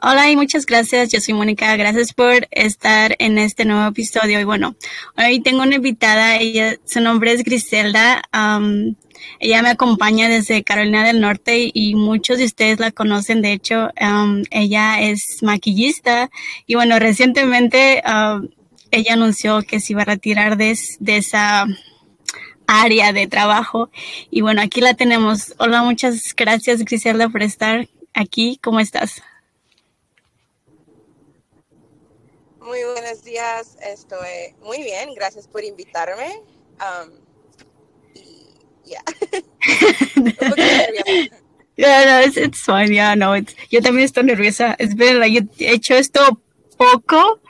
Hola y muchas gracias. Yo soy Mónica. Gracias por estar en este nuevo episodio. Y bueno, hoy tengo una invitada. Ella, su nombre es Griselda. ella me acompaña desde Carolina del Norte y muchos de ustedes la conocen. De hecho, ella es maquillista. Y bueno, recientemente ella anunció que se iba a retirar de, de esa área de trabajo. Y bueno, aquí la tenemos. Hola, muchas gracias Griselda por estar aquí. ¿Cómo estás? Muy buenos días, estoy muy bien, gracias por invitarme. Um, y ya. Yeah, no, it's, it's fine. Yeah, no, it's, yo también estoy nerviosa. Es verdad, yo he hecho esto poco,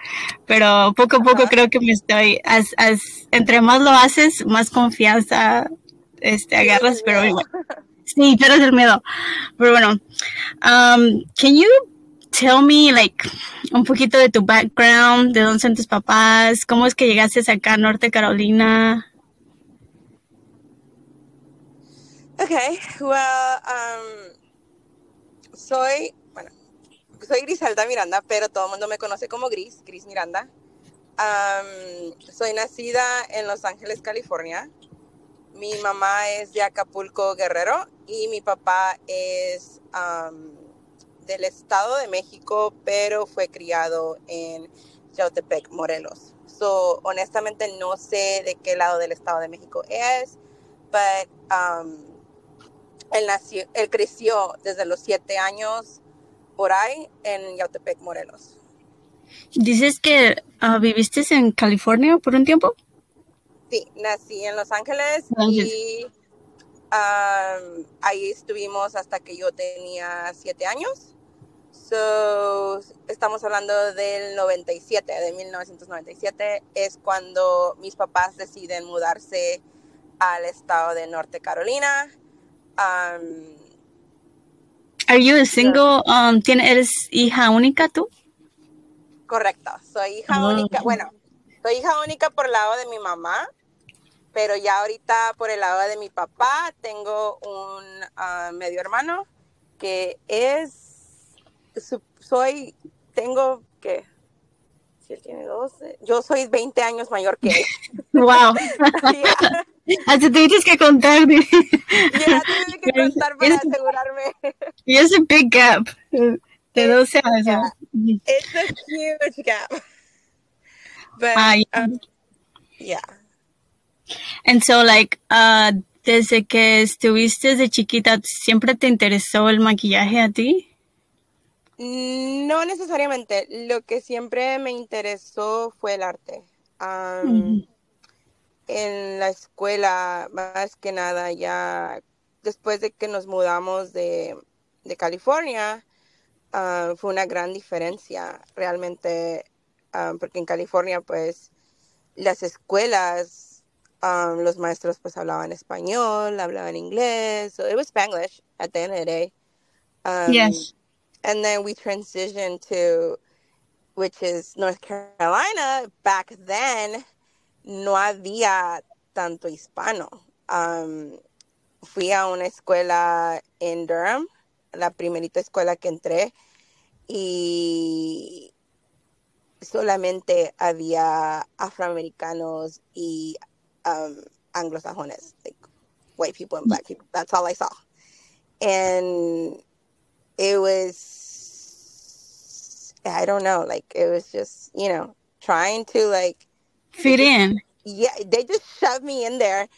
pero poco a poco creo que me estoy, as, as, entre más lo haces, más confianza este, agarras, pero bueno. Sí, pierdes el miedo. Pero bueno, um, can you tell me, like, un poquito de tu background, de dónde son tus papás, cómo es que llegaste acá a Norte Carolina? Okay, well, um, soy, bueno, soy Griselda Miranda, pero todo el mundo me conoce como Gris, Gris Miranda. Um, soy nacida en Los Ángeles, California. Mi mamá es de Acapulco, Guerrero, y mi papá es um, del Estado de México, pero fue criado en Yautepec, Morelos. So, honestamente no sé de qué lado del Estado de México es, pero um, él, nació, él creció desde los siete años por ahí en Yautepec, Morelos. Dices que uh, viviste en California por un tiempo. Sí, nací en Los Ángeles y um, ahí estuvimos hasta que yo tenía siete años. So, estamos hablando del 97, de 1997, es cuando mis papás deciden mudarse al estado de Norte Carolina. Um, Are you a single? Um, ¿Eres hija única tú? Correcto, soy hija Oh. única. Bueno, soy hija única por el lado de mi mamá, pero ya ahorita por el lado de mi papá tengo un ah, medio hermano que es, soy, tengo que, si él tiene 12, yo soy 20 años mayor que él. Wow. Ya, Hasta te tienes que contar. ya tuve que contar para asegurarme. Y es un big gap. De 12 años. Yeah. It's a huge gap. But, Ay. um, yeah. And so, like, uh, desde que estuviste de chiquita, ¿siempre te interesó el maquillaje a ti? No necesariamente. Lo que siempre me interesó fue el arte. En la escuela, más que nada, ya después de que nos mudamos de, de California, ah, fue una gran diferencia realmente, ah, porque en California, pues, las escuelas, um, los maestros pues hablaban español, hablaban inglés, so it was Spanglish at the end of the day. Yes. And then we transitioned to, which is North Carolina. Back then, no había tanto hispano. Um, fui a una escuela en Durham, la primerita escuela que entré, y solamente había afroamericanos y um, anglosajones, like white people and black people. That's all I saw. And it was, I don't know, like it was just, you know, trying to like, Fit in. yeah, they just shoved me in there.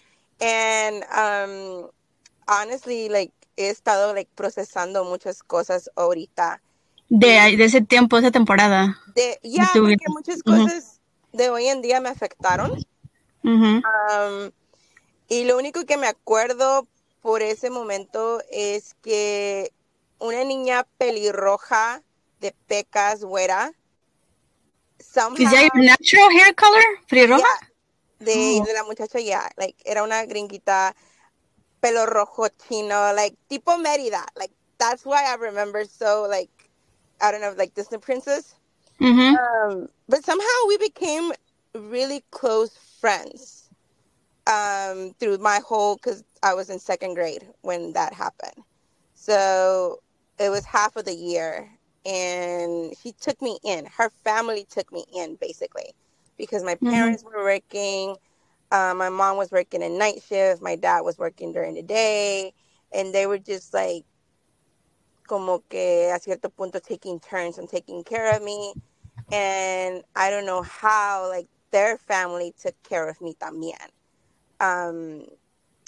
And um, honestly, like he estado like procesando muchas cosas ahorita. De, de ese tiempo, esa temporada. De, ya, tu porque muchas cosas de hoy en día me afectaron. Ujú. Um, y lo único que me acuerdo por ese momento es que una niña pelirroja de pecas güera, somehow, Is that your natural hair color? ¿Pelirroja? yeah, de, Oh. de la muchacha, ya, like, era una gringuita, pelo rojo chino, like, tipo Mérida, like, that's why I remember so, like, I don't know, like Disney princess. Ujú. Um, but somehow we became really close friends um, through my whole, because I was in second grade when that happened. So it was half of the year and she took me in. Her family took me in basically because my mm-hmm. parents mm-hmm. were working. Uh, my mom was working a night shift. My dad was working during the day, and they were just like, como que a cierto punto taking turns and taking care of me. And I don't know how like their family took care of me también. Um,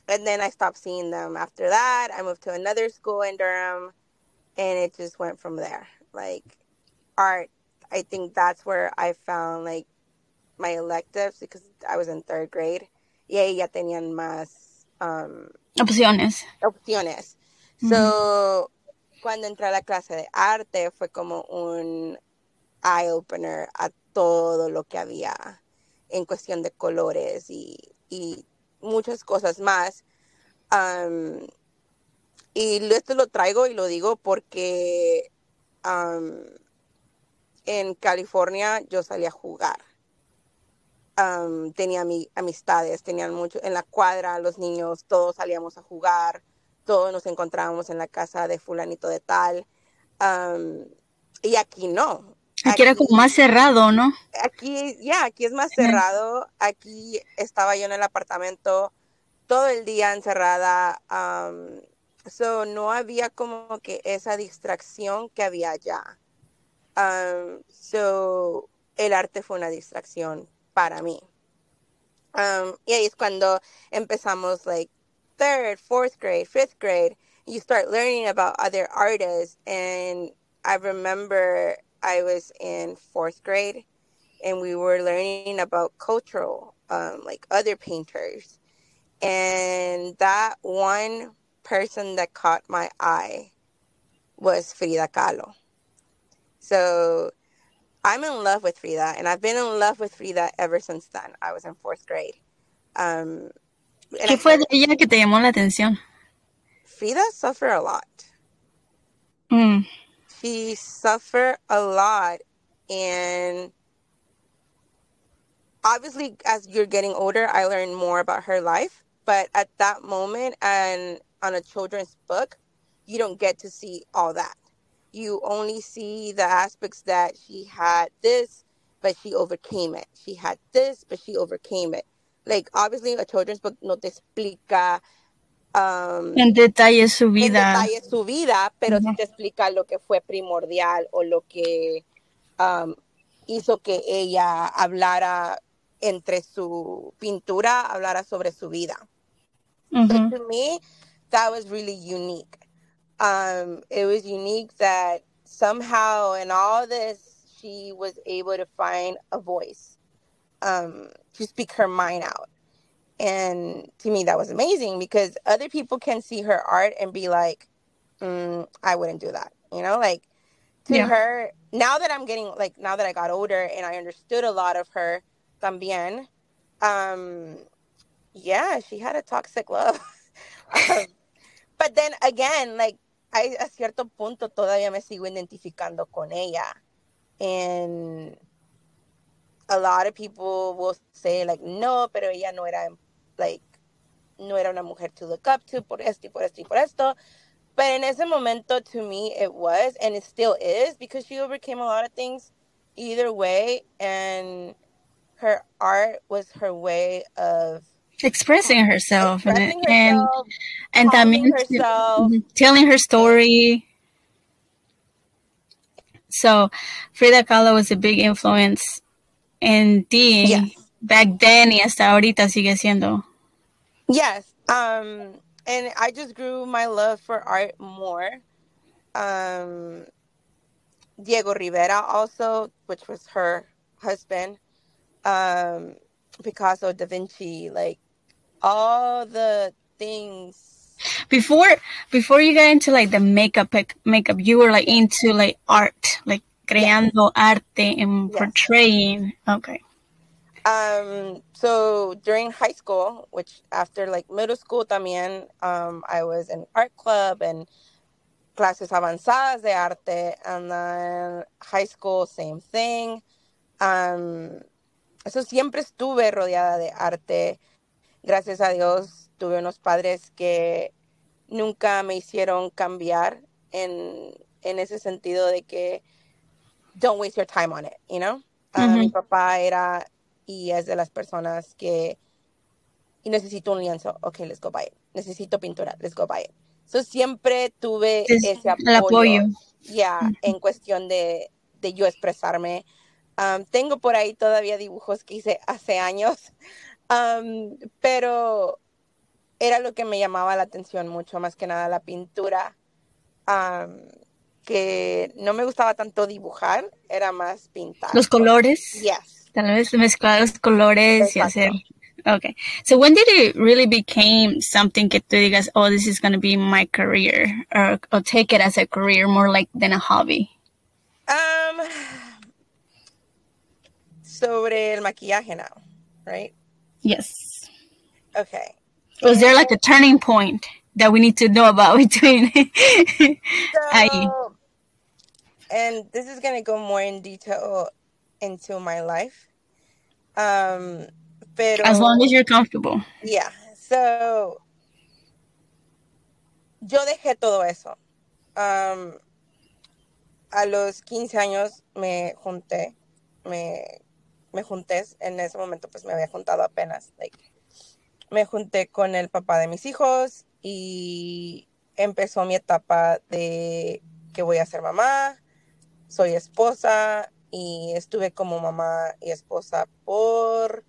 and then I stopped seeing them after that. I moved to another school in Durham, and it just went from there. Like art, I think that's where I found like my electives because I was in third grade. Y ahí ya tenían más um, opciones. Opciones. Mm-hmm. So, cuando entré a la clase de arte fue como un eye opener a todo lo que había en cuestión de colores y, y muchas cosas más. Um, y esto lo traigo y lo digo porque um, en California yo salí a jugar. Um, tenía mi, amistades, tenían mucho en la cuadra, los niños, todos salíamos a jugar, todos nos encontrábamos en la casa de fulanito de tal. y aquí no. Aquí, era como más cerrado, ¿no? Aquí, ya, aquí es más cerrado. Aquí estaba yo en el apartamento todo el día encerrada. So no había como que esa distracción que había allá. so el arte fue una distracción para mí. y ahí es cuando empezamos like third, fourth grade, fifth grade. You start learning about other artists and I remember I was in fourth grade and we were learning about cultural, um, like other painters. And that one person that caught my eye was Frida Kahlo. So I'm in love with Frida, and I've been in love with Frida ever since then. I was in fourth grade. Um, ¿Qué fue de ella que te llamó la atención? Frida suffered a lot. Mm she suffered a lot and obviously as you're getting older i learned more about her life but at that moment and on a children's book you don't get to see all that you only see the aspects that she had this but she overcame it she had this but she overcame it like obviously a children's book no te explica Um, en detalle su vida. En detalle su vida, pero -huh. sí te explica lo que fue primordial o lo que um, hizo que ella hablara entre su pintura, hablara sobre su vida. Uh -huh. so to me, that was really unique. Um, it was unique that somehow in all this, she was able to find a voice um, to speak her mind out. And to me, that was amazing because other people can see her art and be like, mm, I wouldn't do that. You know, like to yeah. her, now that I'm getting, like, now that I got older and I understood a lot of her también, um, yeah, she had a toxic love. um, but then again, like, I, a cierto punto todavía me sigo identificando con ella. And a lot of people will say, like, no, pero ella no era like, no era una mujer to look up to por esto y por esto y por esto. But in ese momento, to me, it was, and it still is, because she overcame a lot of things either way, and her art was her way of expressing herself expressing and herself, and, and también herself. telling her story. So Frida Kahlo was a big influence in ti yes. back then y hasta ahorita sigue siendo. Yes. Um, and I just grew my love for art more. Um, Diego Rivera also, which was her husband. Um, Picasso, Da Vinci, like all the things. Before before you got into like the makeup makeup, you were like into like art, like creando yes. arte and yes. portraying. Okay. Um, so during high school, which after like middle school también, um, I was in art club and clases avanzadas de arte, and then high school, same thing. Um, eso siempre estuve rodeada de arte. Gracias a Dios tuve unos padres que nunca me hicieron cambiar en en ese sentido de que don't waste your time on it, you know? Uh, Mi papá era y es de las personas que y necesito un lienzo, ok, let's go buy it. Necesito pintura, let's go buy it. So siempre tuve ese apoyo, apoyo. ya en cuestión de, de yo expresarme. Um, tengo por ahí todavía dibujos que hice hace años, um, pero era lo que me llamaba la atención mucho, más que nada la pintura, um, que no me gustaba tanto dibujar, era más pintar. Los colores. Yes. Tal vez mezclar los colores y hacer Okay. So when did it really became something que tú digas, oh, this is going to be my career or, or take it as a career more like than a hobby? Um, sobre el maquillaje now, right? Yes. Okay. Was there like a turning point that we need to know about between? so, and this is going to go more in detail into my life. Um, Pero, as long as you're comfortable. Yeah. So, yo dejé todo eso. Um, a los 15 años me junté, me, me junté, en ese momento pues me había juntado apenas, like, me junté con el papá de mis hijos y empezó mi etapa de que voy a ser mamá, soy esposa y estuve como mamá y esposa por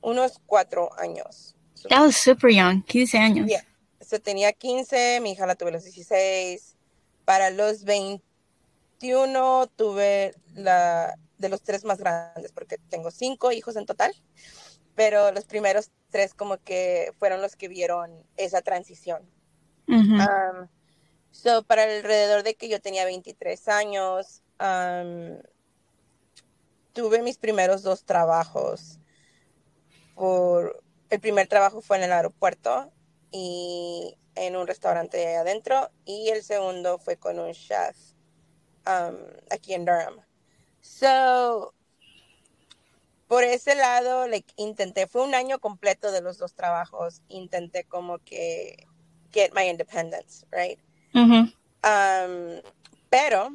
unos cuatro años. That was super young, 15 años. Yeah. So, tenía 15, mi hija la tuve a los 16. Para los 21 tuve la de los tres más grandes, porque tengo cinco hijos en total, pero los primeros tres como que fueron los que vieron esa transición. Um, so, para alrededor de que yo tenía 23 años, um, tuve mis primeros dos trabajos por el primer trabajo fue en el aeropuerto y en un restaurante ahí adentro y el segundo fue con un chef um, aquí en Durham. So, por ese lado, like, intenté, fue un año completo de los dos trabajos, intenté como que get my independence, right? Um, pero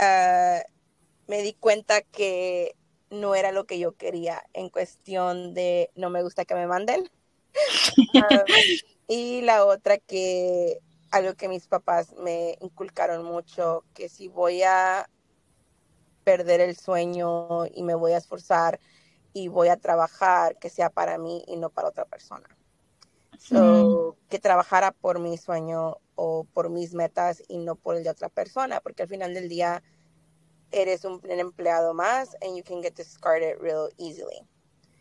uh, me di cuenta que no era lo que yo quería en cuestión de no me gusta que me manden. Ah, y la otra que algo que mis papás me inculcaron mucho, que si voy a perder el sueño y me voy a esforzar y voy a trabajar, que sea para mí y no para otra persona. So, que trabajara por mi sueño o por mis metas y no por el de otra persona, porque al final del día eres un, un empleado más and you can get discarded real easily.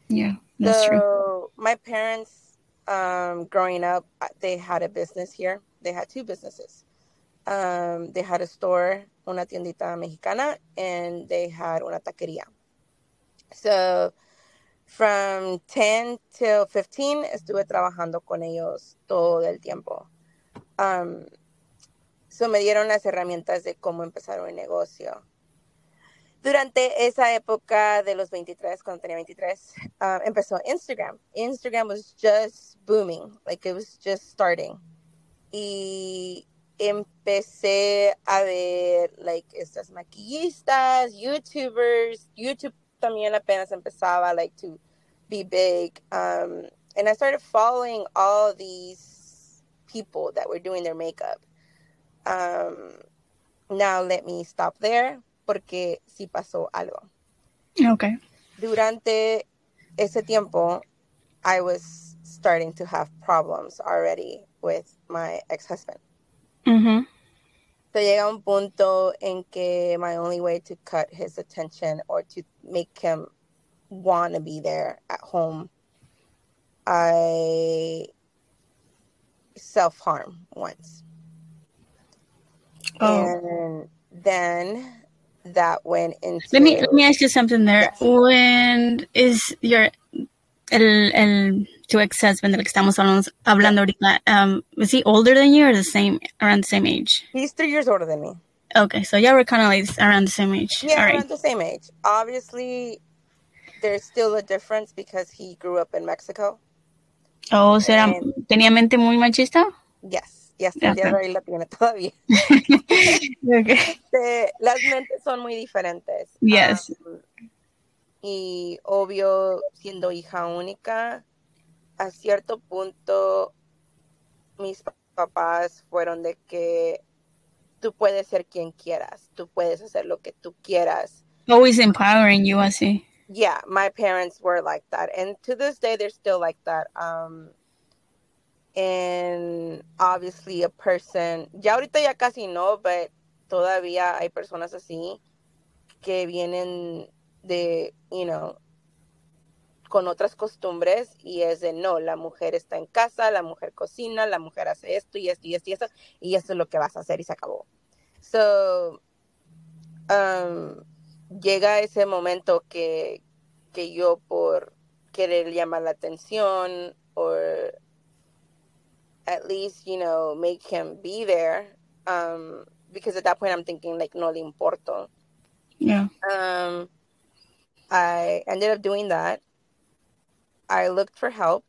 Yeah, that's so, true. My parents, um, growing up, they had a business here. They had two businesses. Um, they had a store, una tiendita mexicana, and they had una taquería. So, from 10 till 15, estuve trabajando con ellos todo el tiempo. Um, so me dieron las herramientas de cómo empezar un negocio. durante esa época de los 23, cuando tenía 23, uh, empezó Instagram. Instagram was just booming, like it was just starting. Y empecé a ver, like, estas maquillistas, YouTubers. YouTube también apenas empezaba, like, to be big. Um, and I started following all these people that were doing their makeup. Um, now let me stop there porque sí pasó algo. Okay. Durante ese tiempo, I was starting to have problems already with my ex-husband. Mm-hmm. So llega un punto en que my only way to cut his attention or to make him want to be there at home, I self-harm once. Oh. And then that went into. Let me let me ask you something there. Yes. When is your el el tu ex husband del que estamos hablando, hablando ahorita? Um, was he older than you or the same around the same age? He's three years older than me. Okay, so yeah, we're kind of like around the same age. Yeah, All around right. the same age. Obviously, there's still a difference because he grew up in Mexico. Oh, será tenía mente muy machista. Yes. y hasta el día de hoy la tiene todavía. okay. este, las mentes son muy diferentes. Yes. Um, y obvio, siendo hija única, a cierto punto mis papás fueron de que tú puedes ser quien quieras, tú puedes hacer lo que tú quieras. Always empowering you, así. Yeah, my parents were like that. And to this day, they're still like that. Um, and obviously a person, ya ahorita ya casi no, but todavía hay personas así que vienen de, you know, con otras costumbres y es de no, la mujer está en casa, la mujer cocina, la mujer hace esto y esto y esto y eso, y es lo que vas a hacer y se acabó. So, um, llega ese momento que, que yo por querer llamar la atención o at least, you know, make him be there. Um, because at that point I'm thinking like no le importo. Yeah. Um, I ended up doing that. I looked for help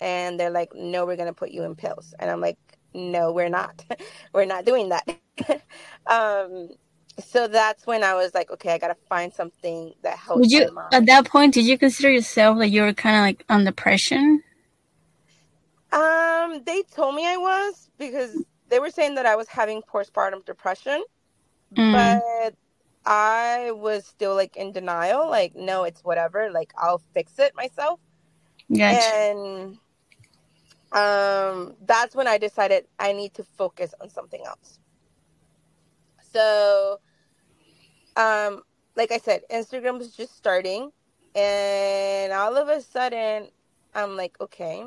and they're like, no, we're going to put you in pills. And I'm like, no, we're not. we're not doing that. um, so that's when I was like, okay, I got to find something that helps. Would you, at that point, did you consider yourself like you were kind of like on depression? Um, they told me I was because they were saying that I was having postpartum depression, mm. but I was still like in denial, like, no, it's whatever, like I'll fix it myself. And um, that's when I decided I need to focus on something else. So, um, like I said, Instagram was just starting, and all of a sudden, I'm like, okay,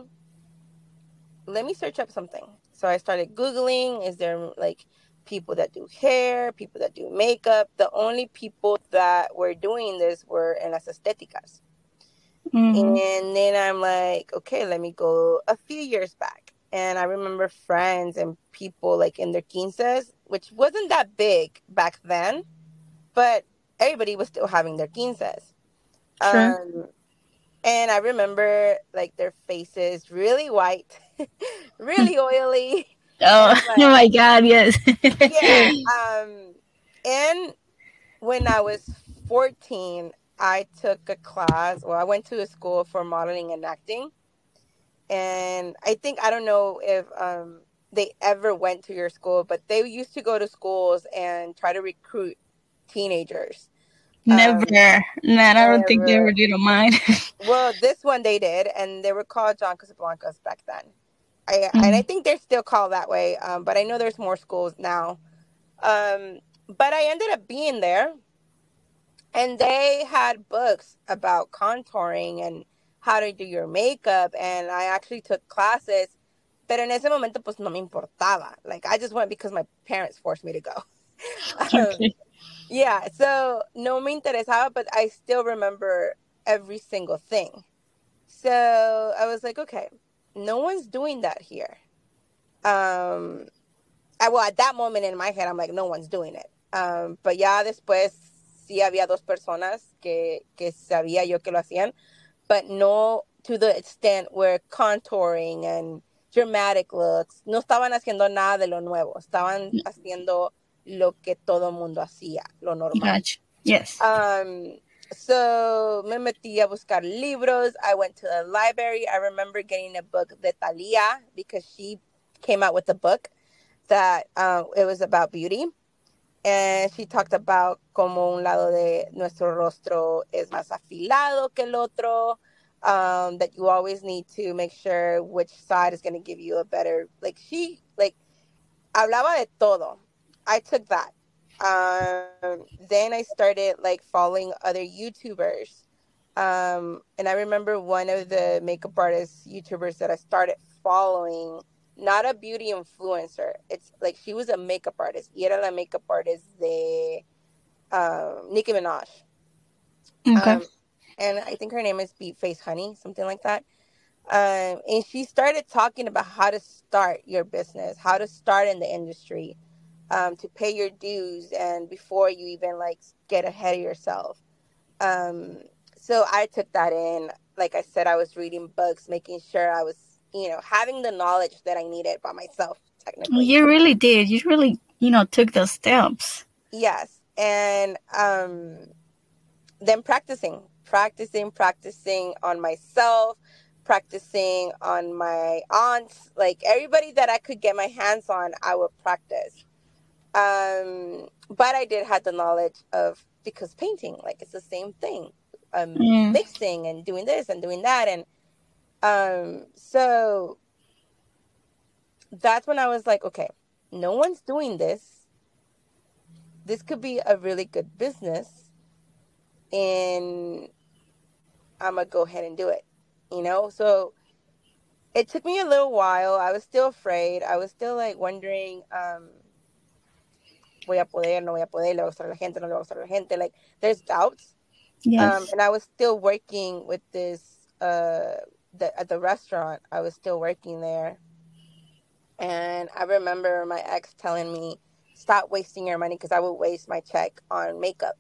let me search up something. So I started Googling, is there like people that do hair, people that do makeup? The only people that were doing this were en las estéticas. Mm-hmm. And then I'm like, okay, let me go a few years back. And I remember friends and people like in their quinces, which wasn't that big back then, but everybody was still having their quinces. Sure. Um, and I remember like their faces really white, really oily. Oh, like, oh my God, yes. yeah. Um, and when I was 14, I took a class, well, I went to a school for modeling and acting. And I think, I don't know if um, they ever went to your school, but they used to go to schools and try to recruit teenagers. Never. Um, nah, I don't think they ever did on mine. well, this one they did, and they were called John Casablancas back then. I, mm-hmm. And I think they're still called that way, um, but I know there's more schools now. Um, but I ended up being there and they had books about contouring and how to do your makeup and I actually took classes pero en ese momento pues no me importaba. Like I just went because my parents forced me to go. Um, yeah so no me interesaba but I still remember every single thing. So I was like okay no one's doing that here. Um I, well at that moment in my head I'm like no one's doing it. Um but ya después sí había dos personas que, que sabía yo que lo hacían, but no to the extent where contouring and dramatic looks, no estaban haciendo nada de lo nuevo, estaban haciendo lo que todo mundo hacía, lo normal. Gotcha. Yes. Um, so me metí a buscar libros. I went to the library. I remember getting a book de Thalia because she came out with a book that uh, it was about beauty. And she talked about como un lado de nuestro rostro es más afilado que el otro. Um, that you always need to make sure which side is going to give you a better, like she, like, hablaba de todo. I took that. Um, then I started like following other YouTubers. Um, and I remember one of the makeup artists YouTubers that I started following not a beauty influencer. It's like she was a makeup artist. Y era la makeup artist de um, Nicki Minaj. Okay. Um, and I think her name is Beat Face Honey, something like that. Um, and she started talking about how to start your business, how to start in the industry, um, to pay your dues, and before you even like get ahead of yourself. Um, so I took that in. Like I said, I was reading books, making sure I was you know, having the knowledge that I needed by myself technically. You really did. You really, you know, took those steps. Yes. And um, then practicing, practicing, practicing on myself, practicing on my aunts, like everybody that I could get my hands on, I would practice. Um, but I did have the knowledge of because painting, like it's the same thing, um, mm. mixing and doing this and doing that, and um, so that's when I was like, okay, no one's doing this. This could be a really good business, and I'm gonna go ahead and do it. You know, so it took me a little while. I was still afraid. I was still like wondering. Um, voy a poder, no voy a poder, le va a gustar a la gente, no le va a gustar a la gente. Like there's doubts. Yes. Um, and I was still working with this uh the, at the restaurant. I was still working there. And I remember my ex telling me, "Stop wasting your money," because I would waste my check on makeup.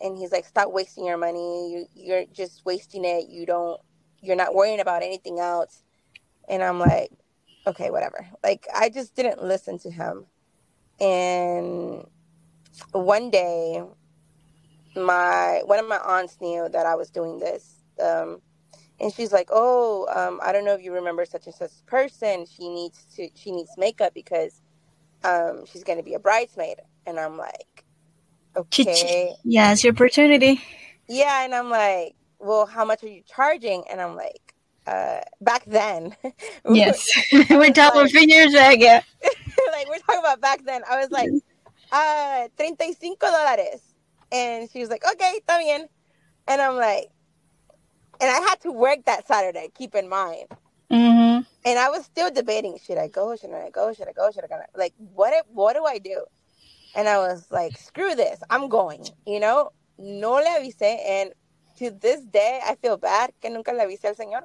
And he's like, "Stop wasting your money. You, you're just wasting it. You don't. You're not worrying about anything else." And I'm like, "Okay, whatever." Like I just didn't listen to him. And one day, my one of my aunts knew that I was doing this, um, and she's like, "Oh, um, I don't know if you remember such and such person. She needs to she needs makeup because um, she's going to be a bridesmaid." And I'm like, "Okay, yeah, it's your opportunity." Yeah, and I'm like, "Well, how much are you charging?" And I'm like, uh, "Back then, yes, we're talking like, years ago." like we're talking about back then. I was like, uh, 35 dólares. And she was like, okay, está bien. And I'm like, and I had to work that Saturday, keep in mind. Mm-hmm. And I was still debating, should I go? Should I go? Should I go? Should I go? Like, what, what do I do? And I was like, screw this. I'm going, you know? No le avisé. And to this day, I feel bad que nunca le avisé al señor.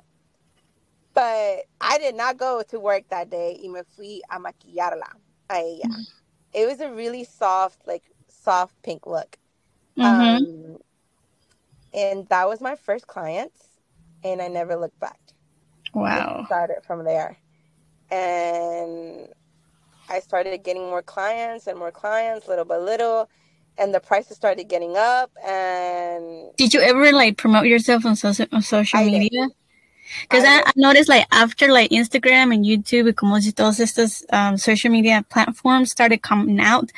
But I did not go to work that day y me fui a maquillarla a ella. Mm-hmm. It was a really soft, like soft pink look. Mm-hmm. Um, and that was my first client, and I never looked back. Wow. started from there. And I started getting more clients and more clients, little by little and the prices started getting up and did you ever like promote yourself on social on social I media did. Because I, I, noticed like after like Instagram and YouTube, como si todos estos um, social media platforms started coming out,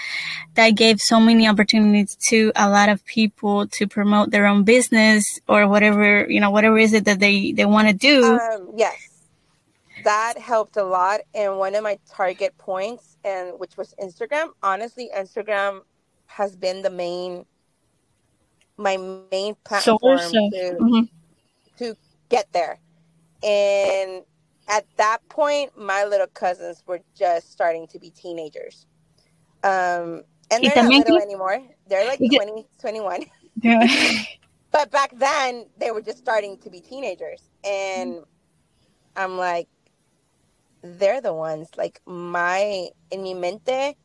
that gave so many opportunities to a lot of people to promote their own business or whatever, you know, whatever is it that they, they want to do. Um, yes. That helped a lot. And one of my target points and which was Instagram, honestly, Instagram has been the main, my main platform to, mm-hmm. to get there and at that point, my little cousins were just starting to be teenagers. Um, and they're not little anymore. They're like 20, 21. But back then, they were just starting to be teenagers. And I'm like, they're the ones. Like, my, in mi mente.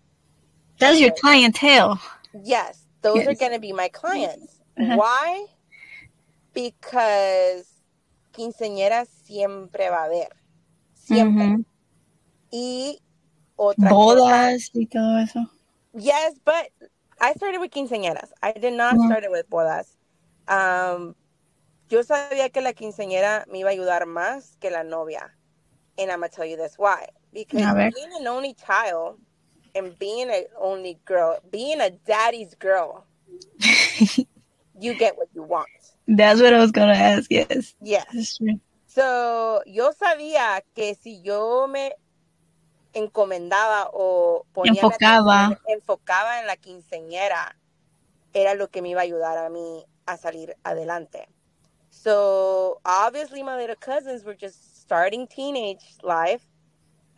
That's your clientele. Yes. Those yes. are going to be my clients. Uh-huh. Why? Because quinceañera siempre va a haber. Siempre. Y otra Bodas cosa, y todo eso. Yes, but I started with quinceañeras. I did not -hmm. start with bodas. Um, yo sabía que la quinceañera me iba a ayudar más que la novia. And I'm going to tell you this why. Because being an only child and being an only girl, being a daddy's girl, you get what you want. That's what I was gonna ask. Yes. Yes. So, yo sabía que si yo me encomendaba o ponía enfocaba. enfocaba en la quinceñera, era lo que me iba a ayudar a mí a salir adelante. So, obviously, my little cousins were just starting teenage life,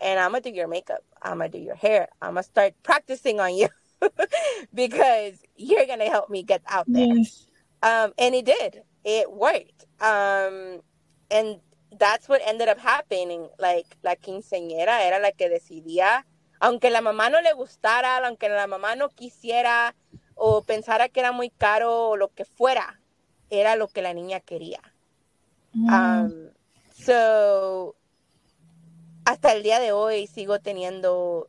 and I'm gonna do your makeup, I'm gonna do your hair, I'm gonna start practicing on you because you're gonna help me get out there. Yes. Um, and it did. It worked. Um, and that's what ended up happening. Like, la quinceañera era la que decidía, aunque la mamá no le gustara, aunque la mamá no quisiera o pensara que era muy caro o lo que fuera, era lo que la niña quería. Mm. Um, so, hasta el día de hoy sigo teniendo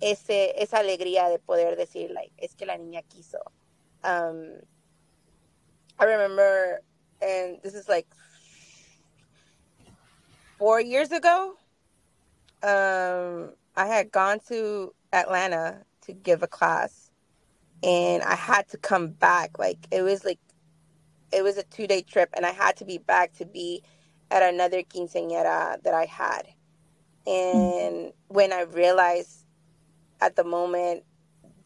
ese, esa alegría de poder decir, like, es que la niña quiso. Um, I remember, and this is like four years ago, um, I had gone to Atlanta to give a class, and I had to come back. Like, it was like, it was a two day trip, and I had to be back to be at another quinceañera that I had. And when I realized at the moment,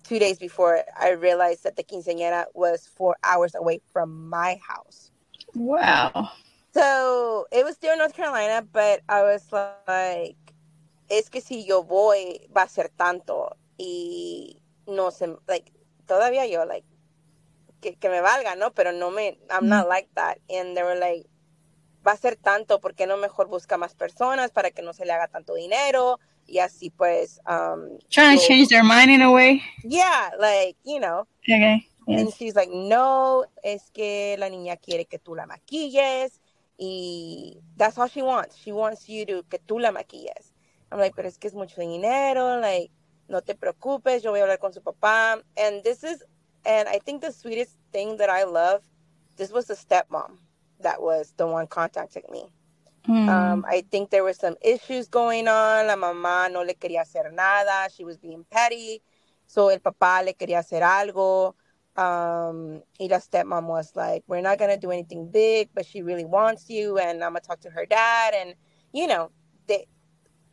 two days before, I realized that the quinceañera was four hours away from my house. Wow. So it was still in North Carolina, but I was like, es que si yo voy, va a ser tanto. Y no sé, like, todavía yo, like, que, que me valga, ¿no? Pero no me, I'm not like that. And they were like, va a ser tanto, ¿por qué no mejor busca más personas para que no se le haga tanto dinero? Y así pues... Um, Trying to change their mind in a way. Yeah, like, you know. Okay. Yes. And she's like, no, es que la niña quiere que tú la maquilles. Y that's all she wants. She wants you to, que tú la maquilles. I'm like, pero es que es mucho dinero. Like, no te preocupes, yo voy a hablar con su papá. And this is, and I think the sweetest thing that I love, this was the stepmom that was the one contacting me. Mm. Um, I think there were some issues going on. La mamá no le quería hacer nada. She was being petty. So el papá le quería hacer algo. Um, y la stepmom was like, we're not going to do anything big, but she really wants you. And I'm going to talk to her dad. And, you know, they,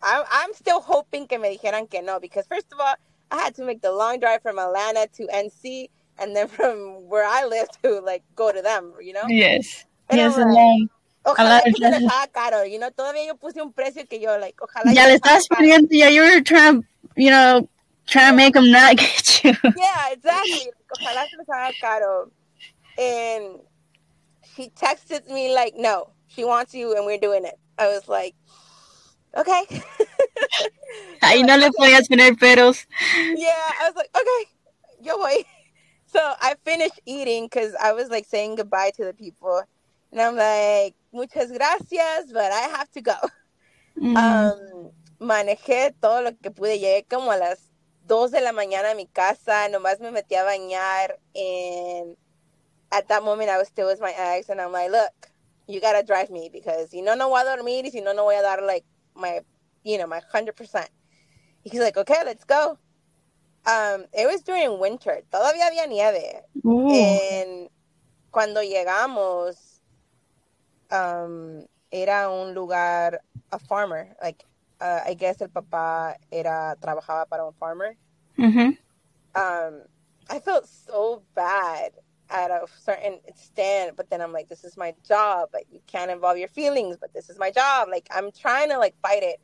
I, I'm still hoping que me dijeran que no, because first of all, I had to make the long drive from Atlanta to NC and then from where I live to like go to them, you know? Yes. Pero, yes, like, Ojalá se les haga caro, you know, todavía yo puse un precio que yo, like, ojalá. Ya le estás poniendo, ya you were trying, you know, trying to make them not get you. Yeah, exactly. ojalá se les haga caro. And she texted me like, no, she wants you and we're doing it. I was like, okay. Ahí no le podías poner peros. Yeah, I was like, okay, yo voy. So I finished eating because I was like saying goodbye to the people. And I'm like, muchas gracias, but I have to go. Mm. Um, manejé todo lo que pude. Llegué como a las 2 de la mañana a mi casa. Nomás me metí a bañar. And at that moment, I was still with my ex. And I'm like, look, you got to drive me because you know no voy a dormir y si no, no voy a dar like my, you know, my 100%. He's like, okay, let's go. Um, it was during winter. Todavía había nieve. And cuando llegamos, um, era un lugar, a farmer, like, uh, I guess el papá era, trabajaba para un farmer. Mm-hmm. Um, I felt so bad at a certain extent, but then I'm like, this is my job. Like, you can't involve your feelings, but this is my job. Like, I'm trying to like fight it.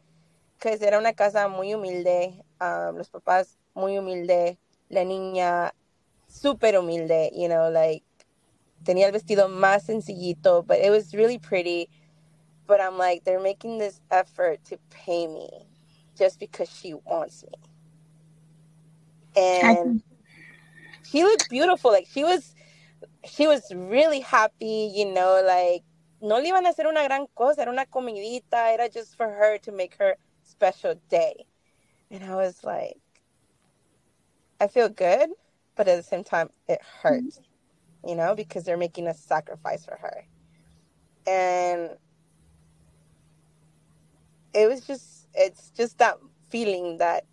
Because era una casa muy humilde, um, los papás muy humilde, la niña súper humilde, you know, like, tenía el vestido más sencillito, but it was really pretty. But I'm like, they're making this effort to pay me just because she wants me. And she looked beautiful. Like she was she was really happy, you know, like no le iban a hacer una gran cosa, era una comidita, era just for her to make her special day. And I was like, I feel good, but at the same time, it hurts mm-hmm. You know, because they're making a sacrifice for her. And it was just, it's just that feeling that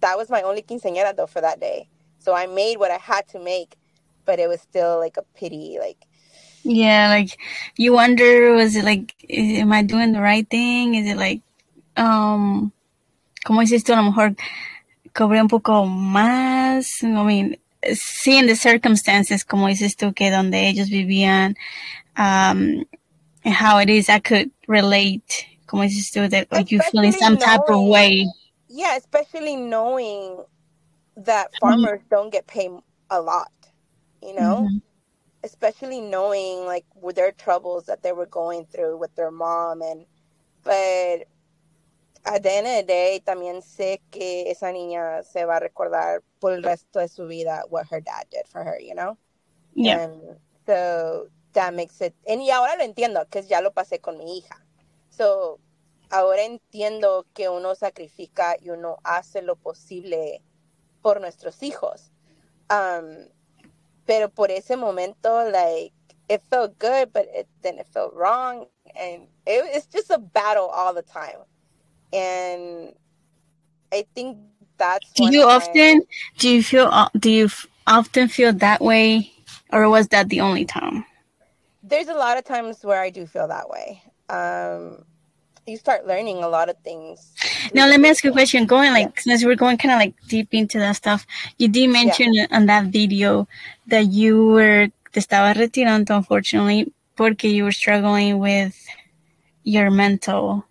that was my only quinceañera though for that day. So I made what I had to make, but it was still like a pity, like. Yeah, like you wonder, was it like, am I doing the right thing? Is it like, um, como dices tú, a lo mejor cobré un poco más? I mean, seeing the circumstances, como dices tú, que donde ellos vivían, um, and how it is, I could relate, como dices tú, that like you feel in some knowing, type of way. Yeah, especially knowing that farmers mm-hmm. don't get paid a lot, you know? Mm-hmm. Especially knowing like with their troubles that they were going through with their mom and but at the end of the day, también sé que esa niña se va a recordar por el resto de su vida what her dad did for her, you know? Yeah. And so that makes it, and y ahora lo entiendo, que ya lo pasé con mi hija. So ahora entiendo que uno sacrifica y uno hace lo posible por nuestros hijos. Um, pero por ese momento, like, it felt good, but it, then it felt wrong. And it, it's just a battle all the time. And I think that's. Do you often, do you feel, uh, do you often feel that way? Or was that the only time? There's a lot of times where I do feel that way. Um, you start learning a lot of things. Now, let me ask you a question. Going like, yeah. since we're going kind of like deep into that stuff, you did mention yeah. on that video that you were, te estaba retirando, unfortunately, porque you were struggling with your mental,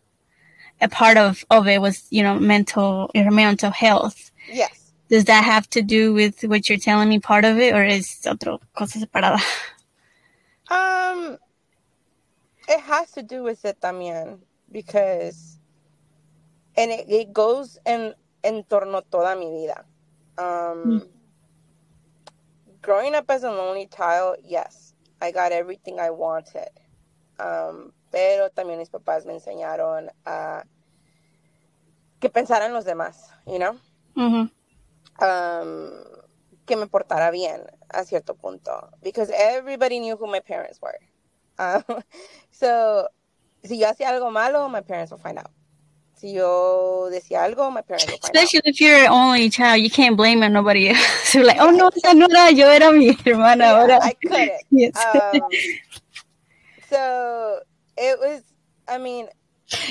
a part of, of it was, you know, mental, your mental health. Yes. Does that have to do with what you're telling me part of it or is otra cosa separada? Um, it has to do with it también because and it, it goes en, en torno toda mi vida. Um, mm. Growing up as an only child, yes, I got everything I wanted. Um, pero también mis papás me enseñaron a que pensara en los demás, you know? Mm-hmm. Um, que me portara bien a cierto punto. Because everybody knew who my parents were. Um, so si yo hacía algo malo, my parents will find out. Si yo decía algo, my parents will find Especially out. if you're an only child, you can't blame it nobody else. So like, oh no, esa no era yo, era mi hermana. Yeah, ahora. I couldn't. yes. Um, so it was, I mean.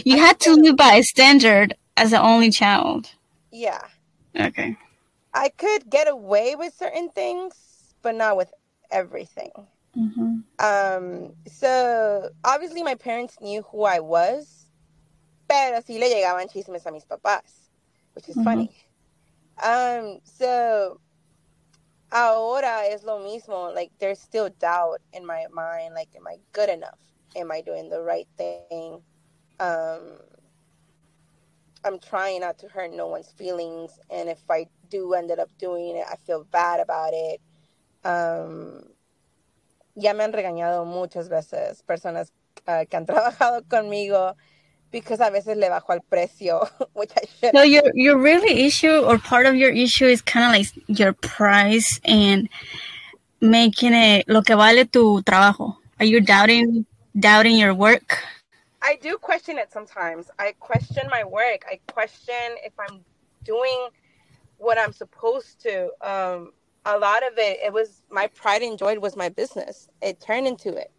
You I had to live by a standard as an only child. Yeah. Okay. I could get away with certain things, but not with everything. Mm-hmm. Um, so obviously my parents knew who I was, pero sí le llegaban chismes a mis papás, which is mm-hmm. funny. Um, so ahora es lo mismo. Like there's still doubt in my mind. Like, am I good enough? Am I doing the right thing? Um, I'm trying not to hurt no one's feelings, and if I do ended up doing it, I feel bad about it. Um, ya me han regañado muchas veces personas uh, que han trabajado conmigo because a veces le bajo al precio, which I should. So your your really issue or part of your issue is kind of like your price and making it lo que vale tu trabajo. Are you doubting doubting your work? I do question it sometimes. I question my work. I question if I'm doing what I'm supposed to. Um, a lot of it, it was my pride and joy was my business. It turned into it.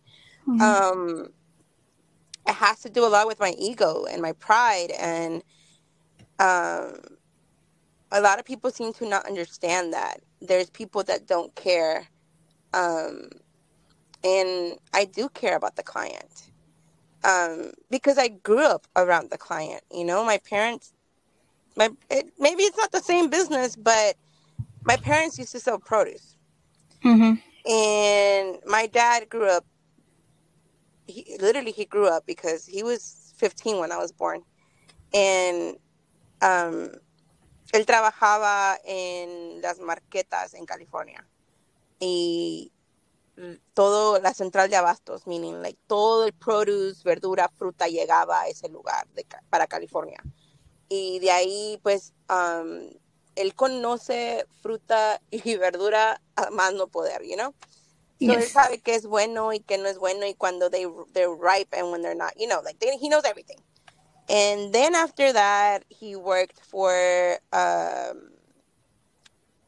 Mm-hmm. Um, it has to do a lot with my ego and my pride, and um, a lot of people seem to not understand that. There's people that don't care, um, and I do care about the client um, because I grew up around the client. You know, my parents, my it, maybe it's not the same business, but my parents used to sell produce. Mm-hmm. And my dad grew up, he, literally, he grew up because he was 15 when I was born. And um, él trabajaba en las marquetas en California. Y todo la central de abastos, meaning like todo el produce, verdura, fruta llegaba a ese lugar de, para California. Y de ahí, pues, um, él conoce fruta y verdura a más no poder, you know? So yes. él sabe qué es bueno y qué no es bueno y cuando they, they're ripe and when they're not, you know, like they, he knows everything. And then after that, he worked for um,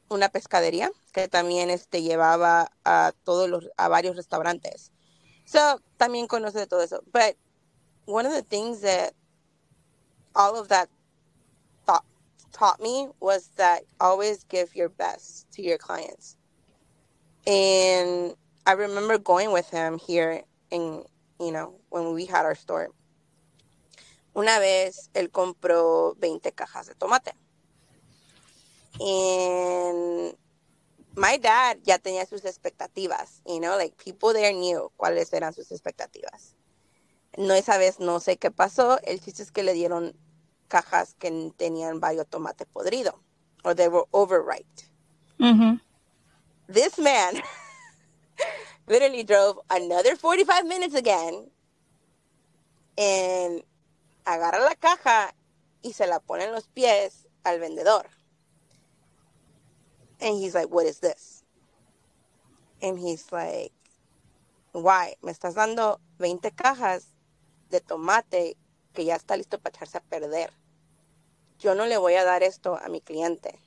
una pescadería que también este, llevaba a todos los, a varios restaurantes. So, también conoce de todo eso. But one of the things that all of that taught me was that always give your best to your clients. And I remember going with him here in, you know, when we had our store. Una vez él compró 20 cajas de tomate. And my dad ya tenía sus expectativas, you know, like people there knew cuáles eran sus expectativas. No esa vez no sé qué pasó, el chiste es que le dieron cajas que tenían varios tomate podrido or they were overripe. Mm-hmm. This man literally drove another 45 minutes again and agarra la caja y se la pone en los pies al vendedor. And he's like, what is this? And he's like, why? Me estás dando 20 cajas de tomate que ya está listo para echarse a perder. Yo no le voy a dar esto a mi cliente.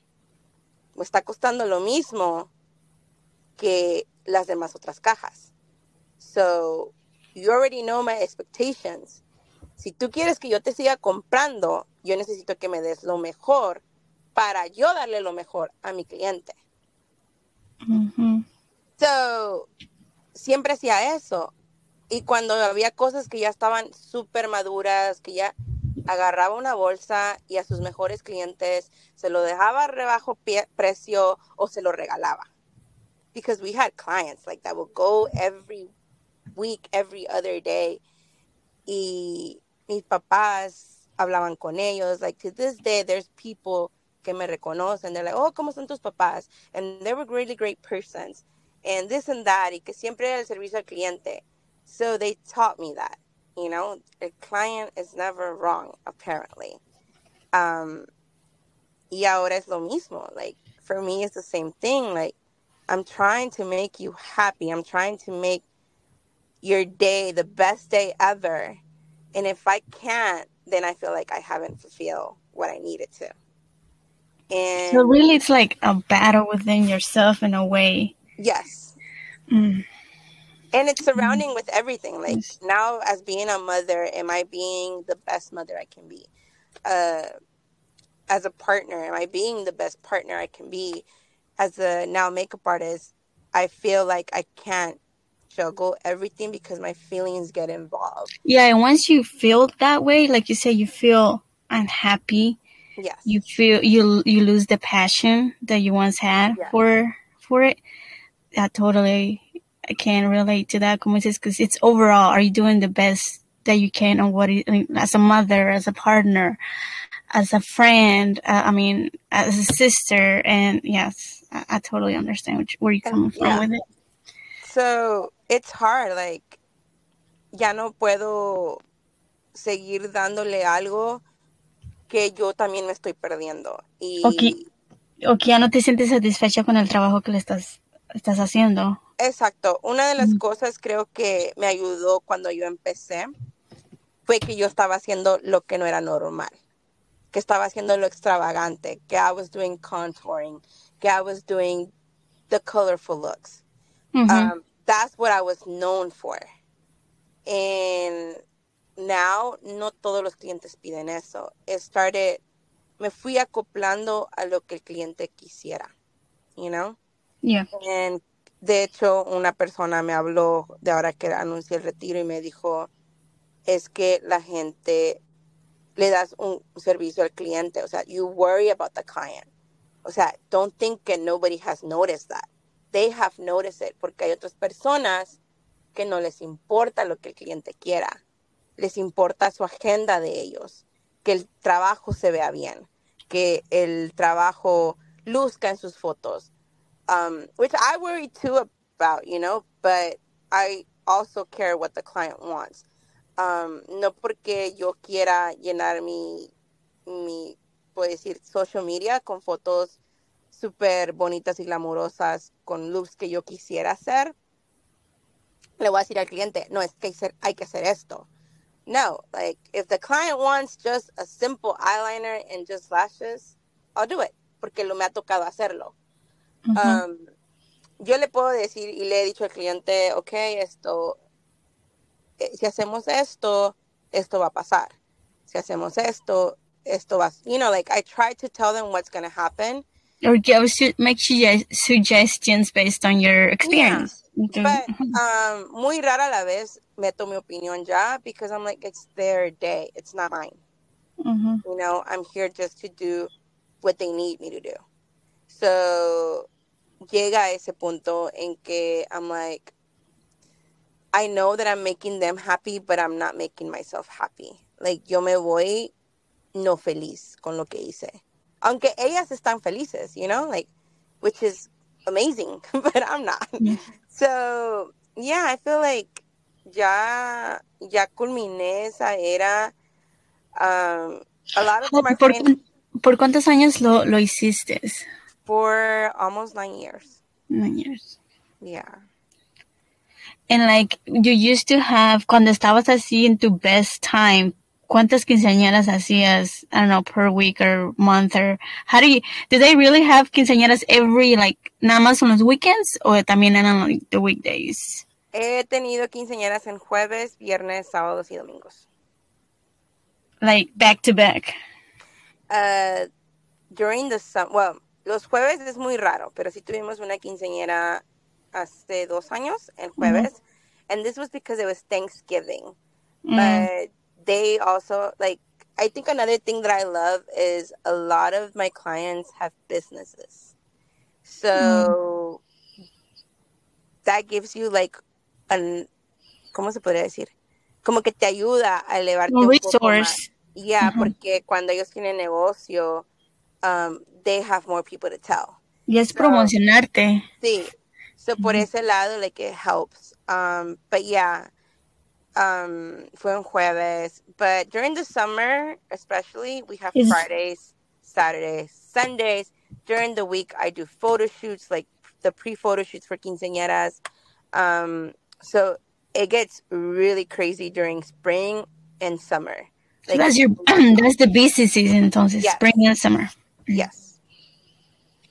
Me está costando lo mismo que las demás otras cajas. So, you already know my expectations. Si tú quieres que yo te siga comprando, yo necesito que me des lo mejor para yo darle lo mejor a mi cliente. So, siempre hacía eso. Y cuando había cosas que ya estaban súper maduras, que ya agarraba una bolsa y a sus mejores clientes se lo dejaba rebajo precio o se lo regalaba. Because we had clients like that would go every week, every other day. Y mis papás hablaban con ellos. Like to this day, there's people que me reconocen. They're like, oh, ¿cómo están tus papás? And they were really great persons. And this and that. Y que siempre el servicio al cliente. So they taught me that. You know, a client is never wrong, apparently. Um, y ahora es lo mismo. Like, for me, it's the same thing. Like, I'm trying to make you happy. I'm trying to make your day the best day ever. And if I can't, then I feel like I haven't fulfilled what I needed to. And so really it's like a battle within yourself in a way. Yes. Mm. And it's surrounding mm. with everything. Like yes. now as being a mother, am I being the best mother I can be? Uh as a partner, am I being the best partner I can be? As a now makeup artist, I feel like I can't juggle everything because my feelings get involved. Yeah, and once you feel that way, like you say, you feel unhappy. Yes. You feel you you lose the passion that you once had yeah. for for it. That totally I can relate to that. Como because it's overall, are you doing the best that you can on what it, as a mother, as a partner, as a friend? Uh, I mean, as a sister, and yes, I, I totally understand where you're coming from yeah. with it. So it's hard, like, ya no puedo seguir dándole algo que yo también me estoy perdiendo. Y... O, que, ya no te sientes satisfecha con el trabajo que le estás, estás haciendo. Exacto. Una de las cosas creo que me ayudó cuando yo empecé fue que yo estaba haciendo lo que no era normal, que estaba haciendo lo extravagante, que I was doing contouring, que I was doing the colorful looks. um, that's what I was known for. And now, no todos los clientes piden eso. It started, me fui acoplando a lo que el cliente quisiera, you know? Yeah. And de hecho, una persona me habló de ahora que anuncié el retiro y me dijo, es que la gente le das un servicio al cliente, o sea, you worry about the client. O sea, don't think that nobody has noticed that they have noticed it, porque hay otras personas que no les importa lo que el cliente quiera, les importa su agenda de ellos, que el trabajo se vea bien, que el trabajo luzca en sus fotos, um, which I worry too about, you know, but I also care what the client wants. Um, no porque yo quiera llenar mi, mi, puedo decir, social media con fotos súper bonitas y glamurosas con looks que yo quisiera hacer, le voy a decir al cliente, no, es que hay que hacer esto. No, like if the client wants just a simple eyeliner and just lashes, I'll do it, porque lo me ha tocado hacerlo. um, yo le puedo decir y le he dicho al cliente, ok, esto, eh, si hacemos esto, esto va a pasar. Si hacemos esto, esto va, you know, like I try to tell them what's going to happen or give make suggestions based on your experience. Yeah. But um, muy rara la vez meto mi opinión ya because I'm like it's their day, it's not mine. Mm-hmm. You know, I'm here just to do what they need me to do. So llega a ese punto en que I'm like, I know that I'm making them happy, but I'm not making myself happy. Like yo me voy no feliz con lo que hice. aunque ellas están felices, you know, like, which is amazing, but I'm not. So, yeah, I feel like ya, ya culminé esa era Um, a lot of them are ¿Por, saying por cuántos años lo, lo hiciste? for almost nine years. Nine years. Yeah. And like, you used to have, cuando estabas así en tu best time, ¿cuántas quinceañeras hacías, I don't know, per week or month or, how do you, do they really have quinceañeras every, like, nada más en los weekends o también eran like, the weekdays? He tenido quinceañeras en jueves, viernes, sábados y domingos. Like, back to back. Uh, during the summer, well, los jueves es muy raro, pero sí tuvimos una quinceañera hace dos años, el jueves, and this was because it was Thanksgiving. Mm. But they also, like, I think another thing that I love is a lot of my clients have businesses. So that gives you, like, an, ¿cómo se podría decir? Como que te ayuda a elevarte Un un poco más. resource. Yeah, Ajá. porque cuando ellos tienen negocio, um, they have more people to tell. Y es So- promocionarte. Sí. So por Ujú. ese lado, like it helps. Um, but yeah, um, fue un jueves. But during the summer, especially, we have Is- Fridays, Saturdays, Sundays. During the week, I do photo shoots, like the pre-photo shoots for quinceañeras. Um, so it gets really crazy during spring and summer. So that's your, that's the busy season entonces, Yes. spring and summer. Yes.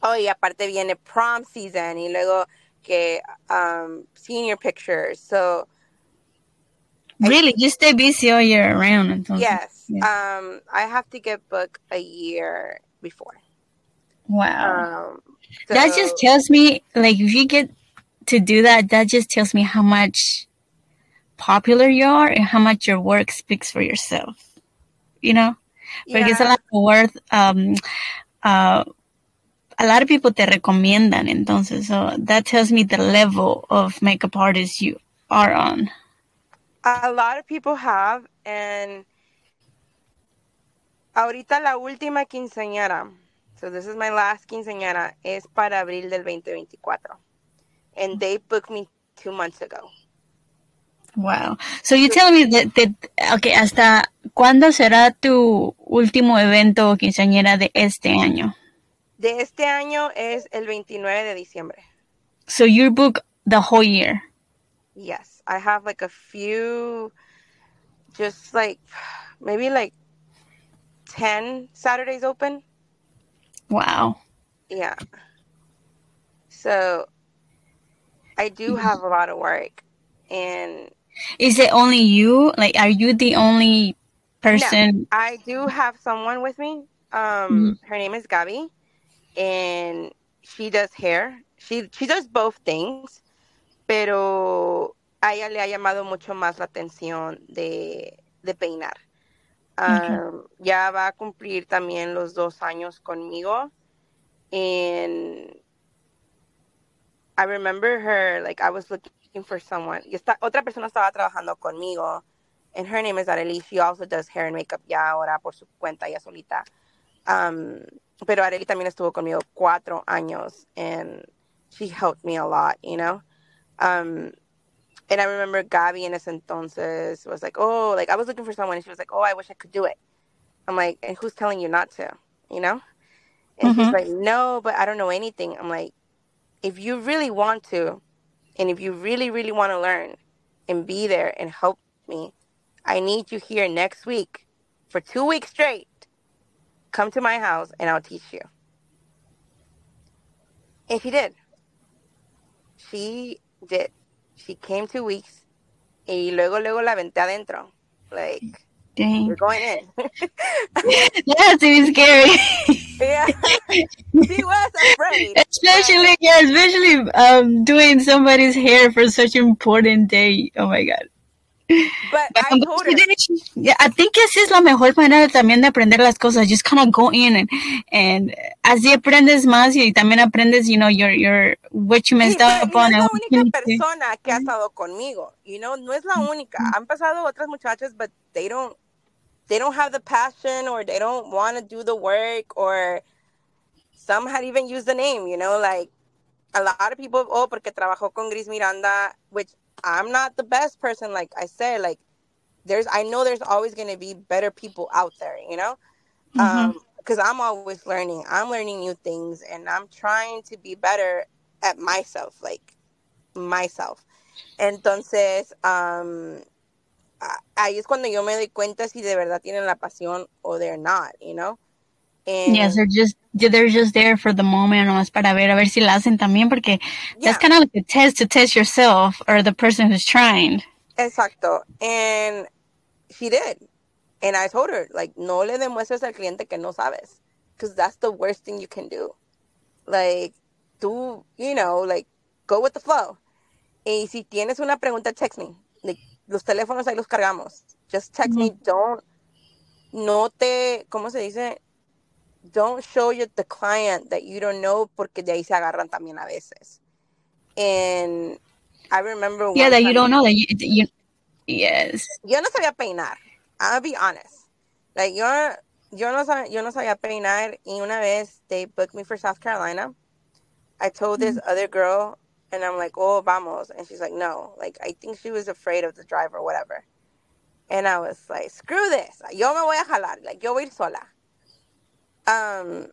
Oh, y aparte viene prom season y luego que um, senior pictures. So, Really, you stay busy all year round entonces. yes, Yeah. um, I have to get booked a year before. Wow. Um, that just tells me, like, if you get to do that, that just tells me how much popular you are and how much your work speaks for yourself. You know? Porque es a lot of worth. Um, uh, a lot of people te recomiendan, entonces, so that tells me the level of makeup artist you are on. A lot of people have, and ahorita la última quinceañera, so this is my last quinceañera, es para abril del 2024. And they booked me two months ago. Wow. So you tell me that, that okay, hasta cuándo será tu último evento quinceañera de este año? De este año es el 29 de diciembre. So you book the whole year. Yes, I have like a few, just like maybe like 10 Saturdays open. Wow. Yeah. So I do have a lot of work. And Is it only you? Like, are you the only person? I do have someone with me. Um, her name is Gabby, and she does hair. She she does both things, pero a ella le ha llamado mucho más la atención de, de peinar. Um, Ya va a cumplir también los dos años conmigo, and I remember her like I was looking for someone. Y esta, otra persona estaba trabajando conmigo, and her name is Arely. She also does hair and makeup ya ahora por su cuenta, ya solita. Um, pero Arely también estuvo conmigo cuatro años, and she helped me a lot, you know. Um, and I remember Gaby in ese entonces was like, oh, like I was looking for someone, and she was like, oh, I wish I could do it. I'm like, and who's telling you not to, you know? And she's Mhm. like, no, but I don't know anything. I'm like, if you really want to, and if you really, really want to learn and be there and help me, I need you here next week for two weeks straight. Come to my house and I'll teach you. And she did. She did. She came two weeks y luego, luego la aventé adentro. Like, Dang. you're going in. That's be scary. yeah. she was afraid. especially, yeah, especially um, doing somebody's hair for such an important day. Oh my God. Yeah, I think esa es la mejor manera también de aprender las cosas. Just kind of go in and, and así aprendes más y también aprendes, you know, your, your, what you Sí, messed pero up no on. es la única persona que ha estado conmigo, you know, no es la única. Han pasado otras muchachas, but they don't, they don't have the passion or they don't want to do the work or some had even used the name, you know, like a lot of people, oh, porque trabajó con Gris Miranda, which I'm not the best person, like I said, like there's I know there's always going to be better people out there, you know? Mhm. Um because I'm always learning. I'm learning new things and I'm trying to be better at myself, like myself. Entonces, um ahí es cuando yo me doy cuenta si de verdad tienen la pasión o they're not, you know? And Yes, they're just they're just there for the moment, nomás para ver a ver si la hacen también, porque yeah. that's kind of like a test to test yourself or the person who's trying. Exacto. And she did. And I told her, like, no le demuestres al cliente que no sabes. Because that's the worst thing you can do. Like, tú, you know, like, go with the flow. Y si tienes una pregunta, text me. Like, los teléfonos ahí los cargamos. Just text me. Don't, no te, ¿cómo se dice? Don't show you the client that you don't know porque de ahí se agarran también a veces. And I remember Yeah, that you don't know that you, you yes. yo no sabía peinar. I'll be honest. Like yo, yo no sabía, yo no sabía peinar y una vez they booked me for South Carolina. I told this mm. other girl and I'm like, "Oh, vamos." And she's like, "No." Like I think she was afraid of the driver or whatever. And I was like, "Screw this. Yo me voy a jalar. Like yo voy a ir sola." Um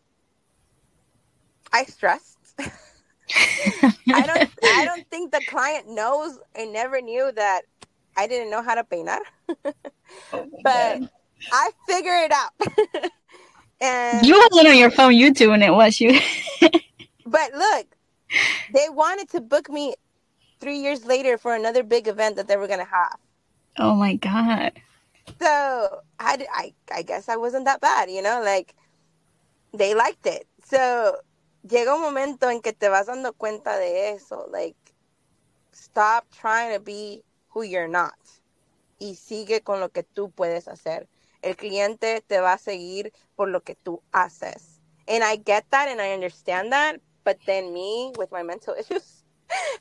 I stressed. I don't I don't think the client knows I never knew that I didn't know how to peinar. but I figured it out. and You wasn't on your phone, you doing it, was you? but look, they wanted to book me three years later for another big event that they were gonna have. oh my god. So I, I, I guess I wasn't that bad, you know, like they liked it. So llega un momento en que te vas dando cuenta de eso, like stop trying to be who you're not y sigue con lo que tú puedes hacer. El cliente te va a seguir por lo que tú haces. And I get that and I understand that, but then me with my mental issues,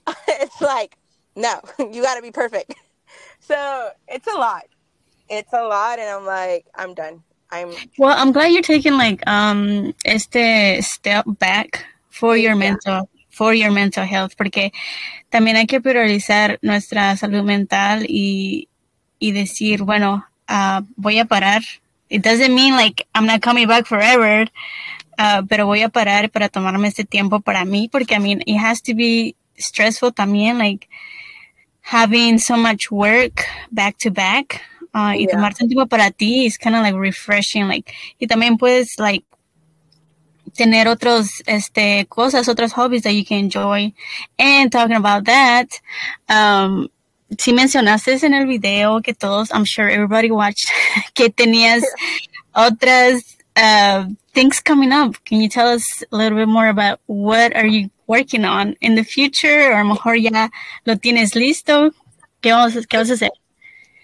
it's like, no, you got to be perfect. So it's a lot. It's a lot, and I'm like, I'm done. I'm Well, I'm glad you're taking like um este step back for your Yeah. mental for your mental health porque también hay que priorizar nuestra salud mental y y decir, bueno, ah, voy a parar. It doesn't mean like I'm not coming back forever, ah, pero voy a parar para tomarme este tiempo para mí porque I mean, it has to be stressful también like having so much work back to back uh, y Yeah. tomarte un tiempo para ti is kind of like refreshing like y también puedes like tener otros este cosas otros hobbies that you can enjoy. And talking about that um si mencionaste en el video que todos I'm sure everybody watched que tenías otras uh, things coming up. Can you tell us a little bit more about what are you working on in the future? Or a lo mejor ya lo tienes listo. Qué vamos a- qué vas a hacer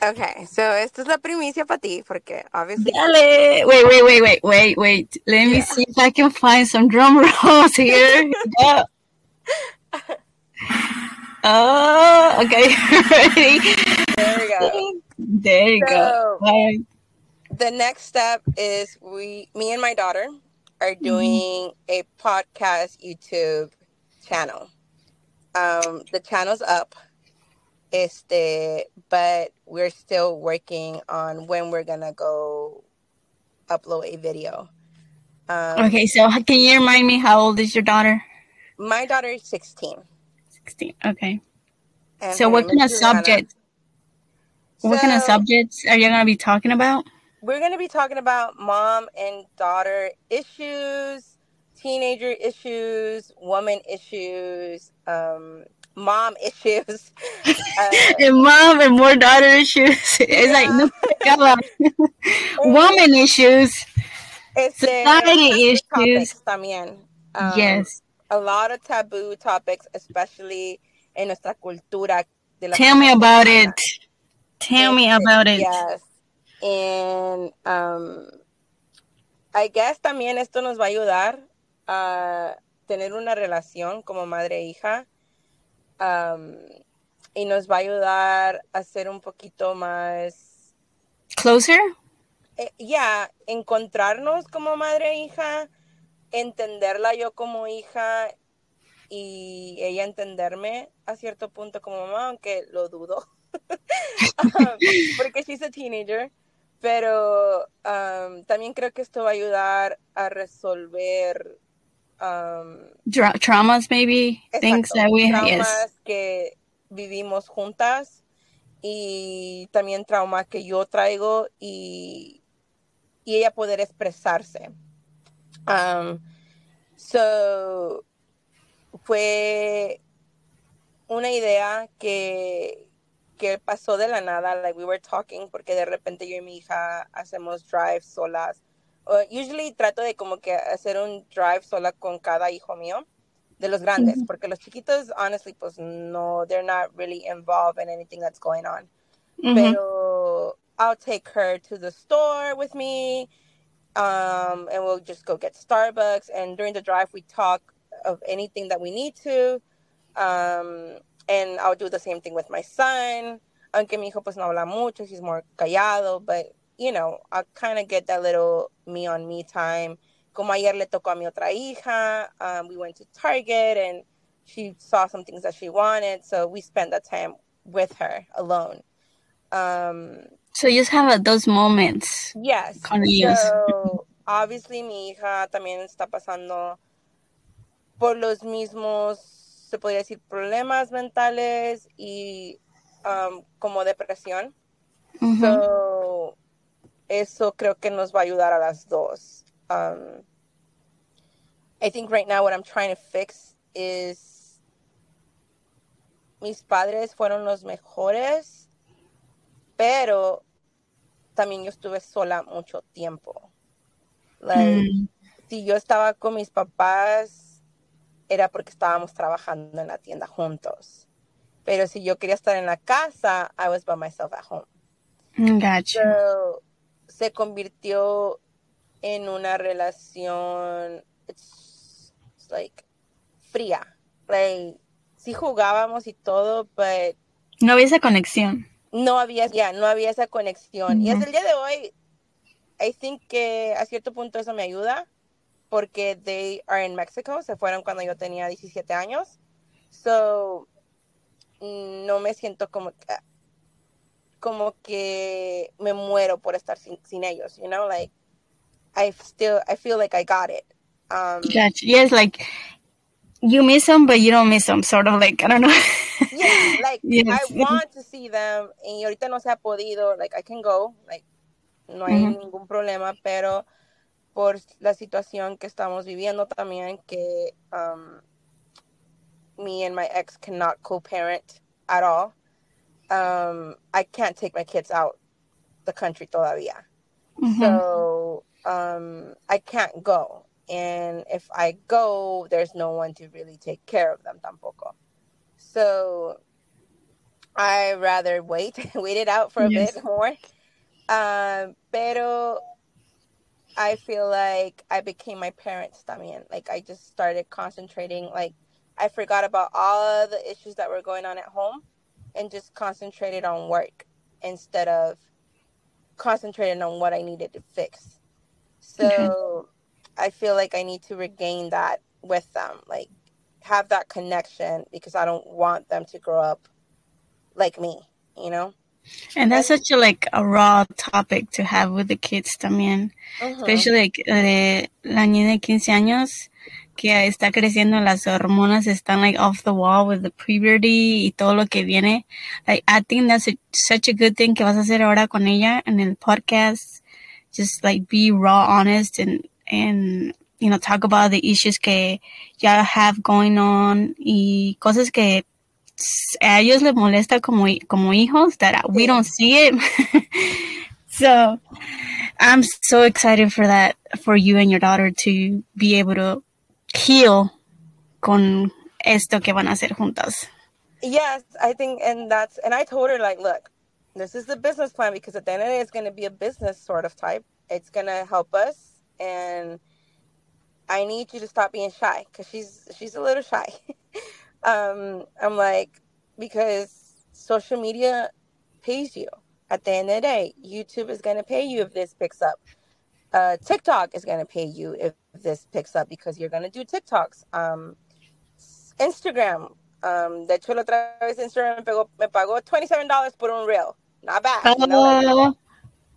okay. So esta es la primicia para ti, porque obviously Dale. Wait, wait, wait, wait, wait, wait. Let me Yeah. see if I can find some drum rolls here. Yeah. Oh, okay. Ready? there we go. There you go. So- All right. The next step is we, me and my daughter, are doing a podcast YouTube channel. Um, the channel's up. Este, but we're still working on when we're gonna go upload a video. Um, Okay, so can you remind me how old is your daughter? My daughter is 16. 16. Okay. and So what kind of subjects? What kind of subjects are you going to be talking about? We're going to be talking about mom and daughter issues, teenager issues, woman issues, um, mom issues. Uh, And mom and more daughter issues. It's like, no, woman issues. este, Society issues. También. Um, yes. A lot of taboo topics, especially en nuestra cultura. De la Tell me about it. Tell me about it. Yes. And um, I guess también esto nos va a ayudar a tener una relación como madre e hija. Um, y nos va a ayudar a ser un poquito más, Closer? eh, ya, encontrarnos como madre e hija, entenderla yo como hija y ella entenderme a cierto punto como mamá, aunque lo dudo, um, porque she's a teenager, pero um, también creo que esto va a ayudar a resolver um, traumas, maybe exacto, things that we traumas que vivimos juntas y también trauma que yo traigo y, y ella poder expresarse. Um, so, fue una idea que, que pasó de la nada, like we were talking, porque de repente yo y mi hija hacemos drive solas. Usually trato de como que hacer un drive sola con cada hijo mío, de los grandes, porque los chiquitos, honestly, pues no, they're not really involved in anything that's going on. Pero I'll take her to the store with me, um, and we'll just go get Starbucks. And during the drive, we talk of anything that we need to. Um, and I'll do the same thing with my son. Aunque mi hijo pues no habla mucho, he's more callado, but you know, I kind of get that little me on me time. Como ayer le tocó a mi otra hija, um, we went to Target and she saw some things that she wanted, so we spent that time with her alone. Um, so you just have those moments. Yes. So obviously mi hija también está pasando por los mismos, se podría decir, problemas mentales y um, como depresión. so, eso creo que nos va a ayudar a las dos. Um, I think right now what I'm trying to fix is mis padres fueron los mejores, pero también yo estuve sola mucho tiempo. Like, mm. Si yo estaba con mis papás, era porque estábamos trabajando en la tienda juntos. Pero si yo quería estar en la casa, I was by myself at home. Gotcha. So, se convirtió en una relación, it's, like fría. Like, sí jugábamos y todo, but no había esa conexión. No había, ya, no había esa conexión. Y hasta el día de hoy, I think que a cierto punto eso me ayuda porque they are in Mexico, se fueron cuando yo tenía 17 años. So, no me siento como como que me muero por estar sin, sin ellos, you know, like I still I feel like I got it. Um, gotcha. Yes, like you miss them, but you don't miss them, sort of like I don't know. yeah, like yes. I want to see them, y ahorita no se ha podido. Like I can go, like no hay mm -hmm. ningún problema, pero por la situación que estamos viviendo también, que um, me and my ex cannot co-parent at all. Um, I can't take my kids out the country todavía. Mm-hmm. So um, I can't go. And if I go, there's no one to really take care of them tampoco. So I rather wait, wait it out for a yes. bit more. Um, pero I feel like I became my parents también. Like I just started concentrating like I forgot about all the issues that were going on at home and just concentrated on work instead of concentrating on what I needed to fix. So. I feel like I need to regain that with them, like have that connection because I don't want them to grow up like me, you know? And that's such a like a raw topic to have with the kids también. Uh-huh. Especially like de la niña de 15 años que está creciendo, las hormonas están like off the wall with the puberty y todo lo que viene. Like I think that's a, such a good thing que vas a hacer ahora con ella en el podcast. Just like be raw, honest and and you know talk about the issues que ya have going on y cosas que a ellos les molesta como, como hijos that we don't see it. so I'm so excited for that, for you and your daughter to be able to heal con esto que van a hacer juntas. Yes, I think, and that's, and I told her, like, look, this is the business plan because at the end of the day, it's going to be a business sort of type. It's going to help us. And I need you to stop being shy because she's, she's a little shy. um, I'm like, because social media pays you. At the end of the day, YouTube is going to pay you if this picks up. Uh, TikTok is going to pay you if this picks up because you're going to do TikToks. Um, Instagram. Um, de hecho, la otra vez Instagram me, pegó, me pagó $27 por un reel. Not bad. Oh, you know,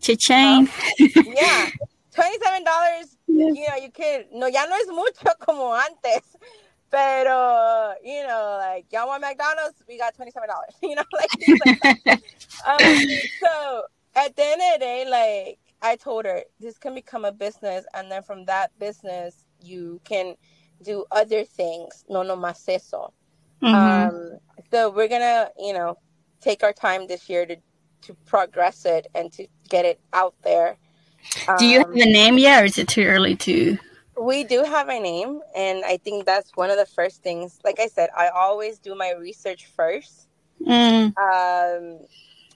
cha-ching. yeah. $27, you know, you could, no, ya no es mucho como antes. Pero, you know, like, y'all want McDonald's? We got $27. You know, like, like um, so at the end of the day, like, I told her this can become a business. And then from that business, you can do other things. No, no más eso. Mm-hmm. Um, so we're going to, you know, take our time this year to, to progress it and to get it out there. Do you have um, a name yet, or is it too early to? We do have a name, and I think that's one of the first things. Like I said, I always do my research first. Mm. Um,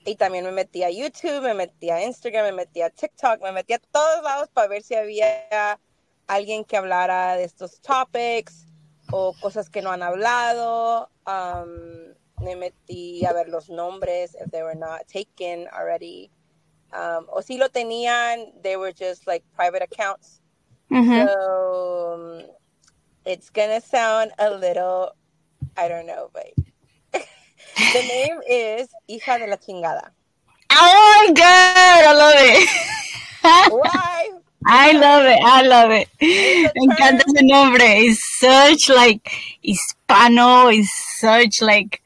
y también me metí a YouTube, me metí a Instagram, me metí a TikTok, me metí a todos lados para ver si había alguien que hablara de estos topics o cosas que no han hablado. Um, me metí a ver los nombres, if they were not taken already. Um, o si lo tenían, they were just like private accounts. So um, it's gonna sound a little, I don't know, but the name is Hija de la Chingada. Oh my god, I love it. Why? I love it. I love it. Me encanta ese nombre. It's such like hispano. It's such like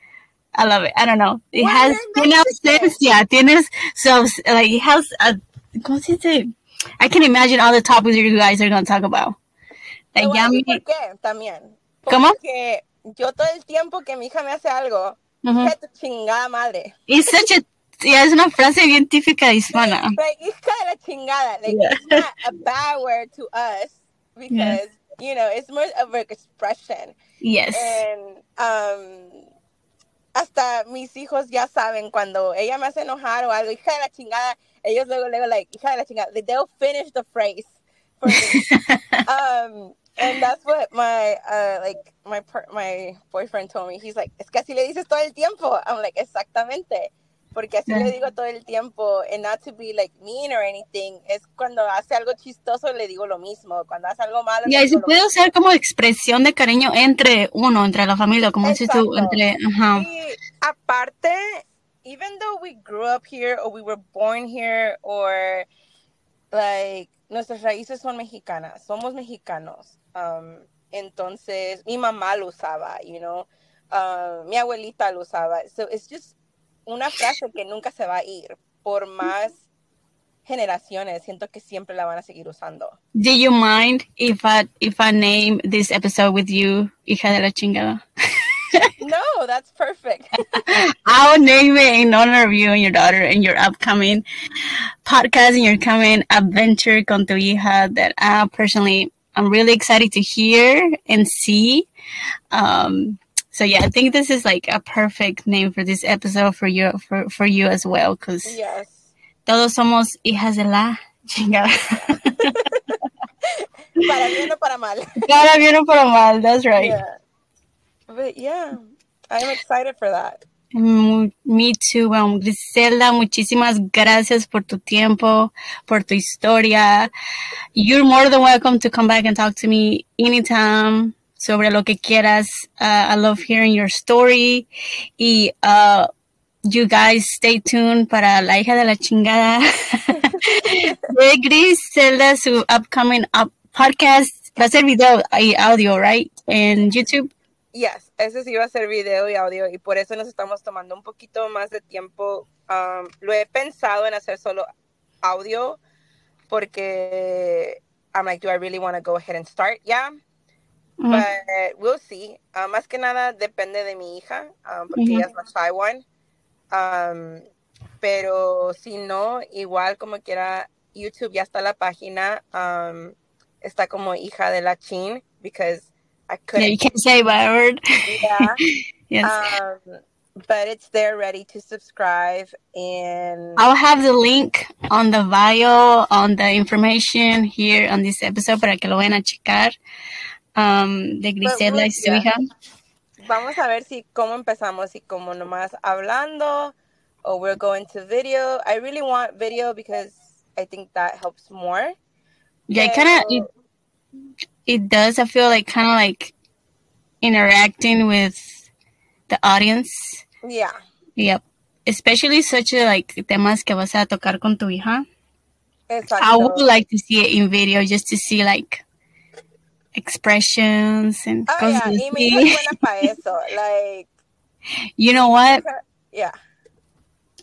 I love it. I don't know. It well, has tiene ausencia. Tienes so like it has a ¿cómo se dice? I can imagine all the topics you guys are going to talk about. Like, ya me... ¿Por qué? También. ¿Cómo? Porque yo todo el tiempo que mi hija me hace algo, uh-huh. tu chingada madre. It's such a yeah, es una frase bien típica hispana. Like, hija de la chingada. Like, yeah. it's not a bad word to us because, yes. you know, it's more of an expression. Yes. And, um, hasta mis hijos ya saben cuando ella me hace enojar o algo, hija de la chingada, ellos luego, luego, like, hija de la chingada, they'll finish the phrase for me. um, and that's what my, uh, like, my, my boyfriend told me. He's like, es que así le dices todo el tiempo. I'm like, exactamente. porque así le digo todo el tiempo, and not to be like mean or anything, es cuando hace algo chistoso le digo lo mismo, cuando hace algo malo. Y ahí se puede usar como expresión de cariño entre uno, entre la familia, como dices tú, entre. Y aparte, even though we grew up here or we were born here or like nuestras raíces son mexicanas, somos mexicanos. Um, entonces, mi mamá lo usaba, you know. Uh, mi abuelita lo usaba. So it's just una frase que nunca se va a ir por más generaciones. Siento que siempre la van a seguir usando. Do you mind if I if I name this episode with you, hija de la chingada? no, that's perfect. I'll name it in honor of you and your daughter and your upcoming podcast and your coming adventure con tu hija that I personally I'm really excited to hear and see. Um, so yeah, I think this is like a perfect name for this episode for you for, for you as well, because yes. todos somos hijas de la chingada. para bien o para mal. Para bien o para mal, that's right. Yeah. But yeah, I'm excited for that. Well, Griselda, muchísimas gracias por tu tiempo, por tu historia. You're more than welcome to come back and talk to me anytime sobre lo que quieras. Uh, I love hearing your story. Y uh, you guys stay tuned para La hija de la chingada de Griselda, su upcoming up podcast. Va a ser video y audio, right? En YouTube. Yes, ese sí va a ser video y audio y por eso nos estamos tomando un poquito más de tiempo. Um, lo he pensado en hacer solo audio porque I'm like, do I really want to go ahead and start? Yeah. Mm-hmm. But we'll see. Uh, más que nada depende de mi hija, um, porque mm-hmm. ella es la shy one. Um, pero si no, igual como quiera, YouTube ya está la página. Um, está como hija de la chin, because I couldn't. Yeah, you can't say my word. Yeah. yes. Um, but it's there ready to subscribe and I'll have the link on the bio on the information here on this episode para que lo vayan a checar. um, de Griselda y su hija. Vamos a ver si cómo empezamos, y como nomás hablando or we're going to video. I really want video because I think that helps more. Yeah, kind of it, does. I feel like kind of like interacting with the audience. Yeah. Yep. Especially such a, like temas que vas a tocar con tu hija. Exacto. I would like to see it in video just to see like expressions and Oh, cosas yeah. Y mi hija es buena para eso. Like, You know what? yeah.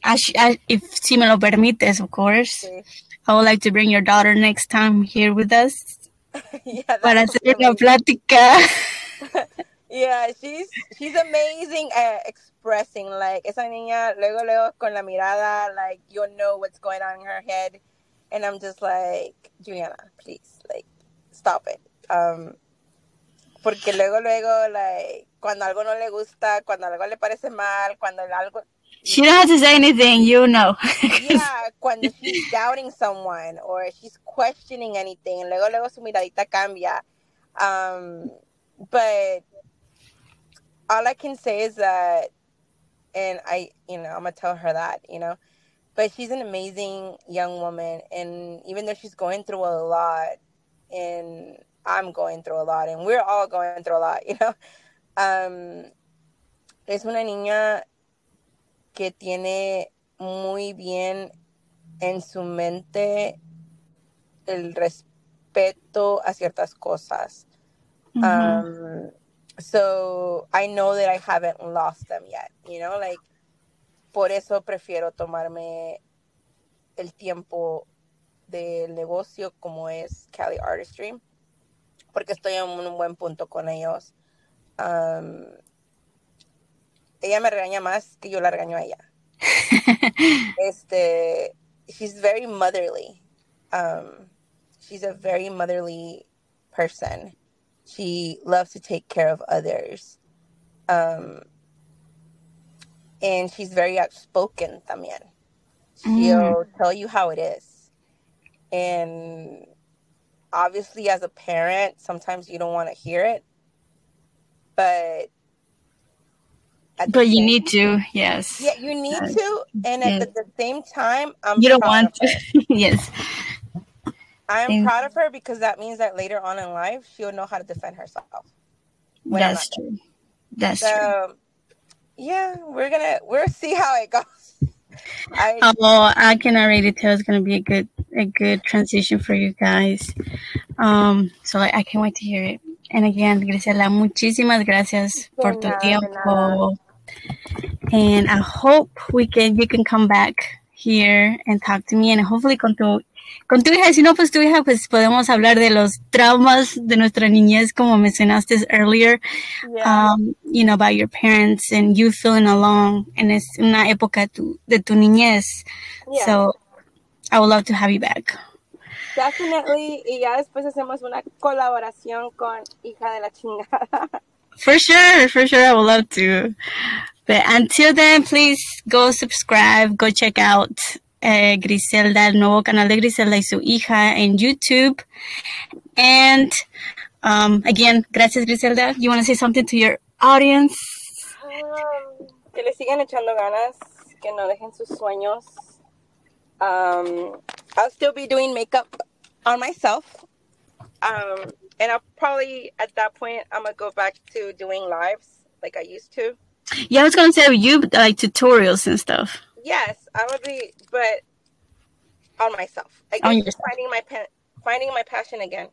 I sh- I, if si me lo permites, of course, Sí. I would like to bring your daughter next time here with us para be una plática. Yeah, she's she's amazing at expressing. Like esa niña, luego luego con la mirada, like you'll know what's going on in her head, and I'm just like, Juliana, please, like, stop it. Um, porque luego luego, like, cuando algo no le gusta, cuando algo le parece mal, cuando algo, She don't have to say anything, you know. yeah, cuando she's doubting someone or she's questioning anything, luego luego su miradita cambia. Um, but all I can say is that, and I, you know, I'm gonna tell her that, you know, but she's an amazing young woman, and even though she's going through a lot, and I'm going through a lot, and we're all going through a lot, you know, um, es una niña que tiene muy bien en su mente el respeto a ciertas cosas. Um, so I know that I haven't lost them yet, you know, like por eso prefiero tomarme el tiempo del negocio como es Cali Artistry, porque estoy en un buen punto con ellos. Um, ella me regaña más que yo la regaño a ella. Este, she's very motherly. Um, she's a very motherly person. She loves to take care of others. Um, and she's very outspoken también. She'll tell you how it is. And obviously, as a parent, sometimes you don't want to hear it. But but you need to, yes. yeah, you need Yes. to, and at Yes. the, the same time, I'm You don't want to. yes. I'm Thank proud of her because that means that later on in life, she'll know how to defend herself. That's true. That's true. Yeah, we're gonna we'll see how it goes. I Oh, I can already tell it's gonna be a good a good transition for you guys. Um, so like, I can't wait to hear it. And again, Griselda, muchísimas gracias por tu tiempo. And I hope we can you can come back here and talk to me and hopefully con tu con tu hija, si no pues tu hija pues podemos hablar de los traumas de nuestra niñez como mencionaste earlier. yeah. um, you know, about your parents and you feeling alone and es una época tu, de tu niñez. yeah. So I would love to have you back. definitely. Y ya después hacemos una colaboración con hija de la chingada. For sure, for sure, I would love to. But until then, please go subscribe, go check out eh, Griselda, el nuevo canal de Griselda y su hija en YouTube. And um, again, gracias Griselda. You want to say something to your audience? Um, que le sigan echando ganas, que no dejen sus sueños. Um, I'll still be doing makeup on myself. Um, and I'll probably, at that point, I'm to go back to doing lives like I used to. Yeah, I was gonna say you like tutorials and stuff. Yes, I would be, but on myself. I On yourself. finding my pa- finding my passion again.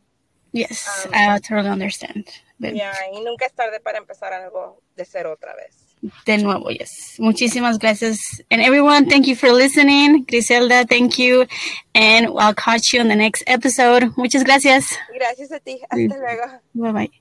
Yes, Um, I totally understand. But Yeah, y nunca es tarde para empezar algo de cero otra vez. De nuevo, yes. Muchísimas gracias. And everyone, thank you for listening. Griselda, thank you. And I'll catch you on the next episode. Muchas gracias. Gracias a ti. Hasta luego. Bye bye.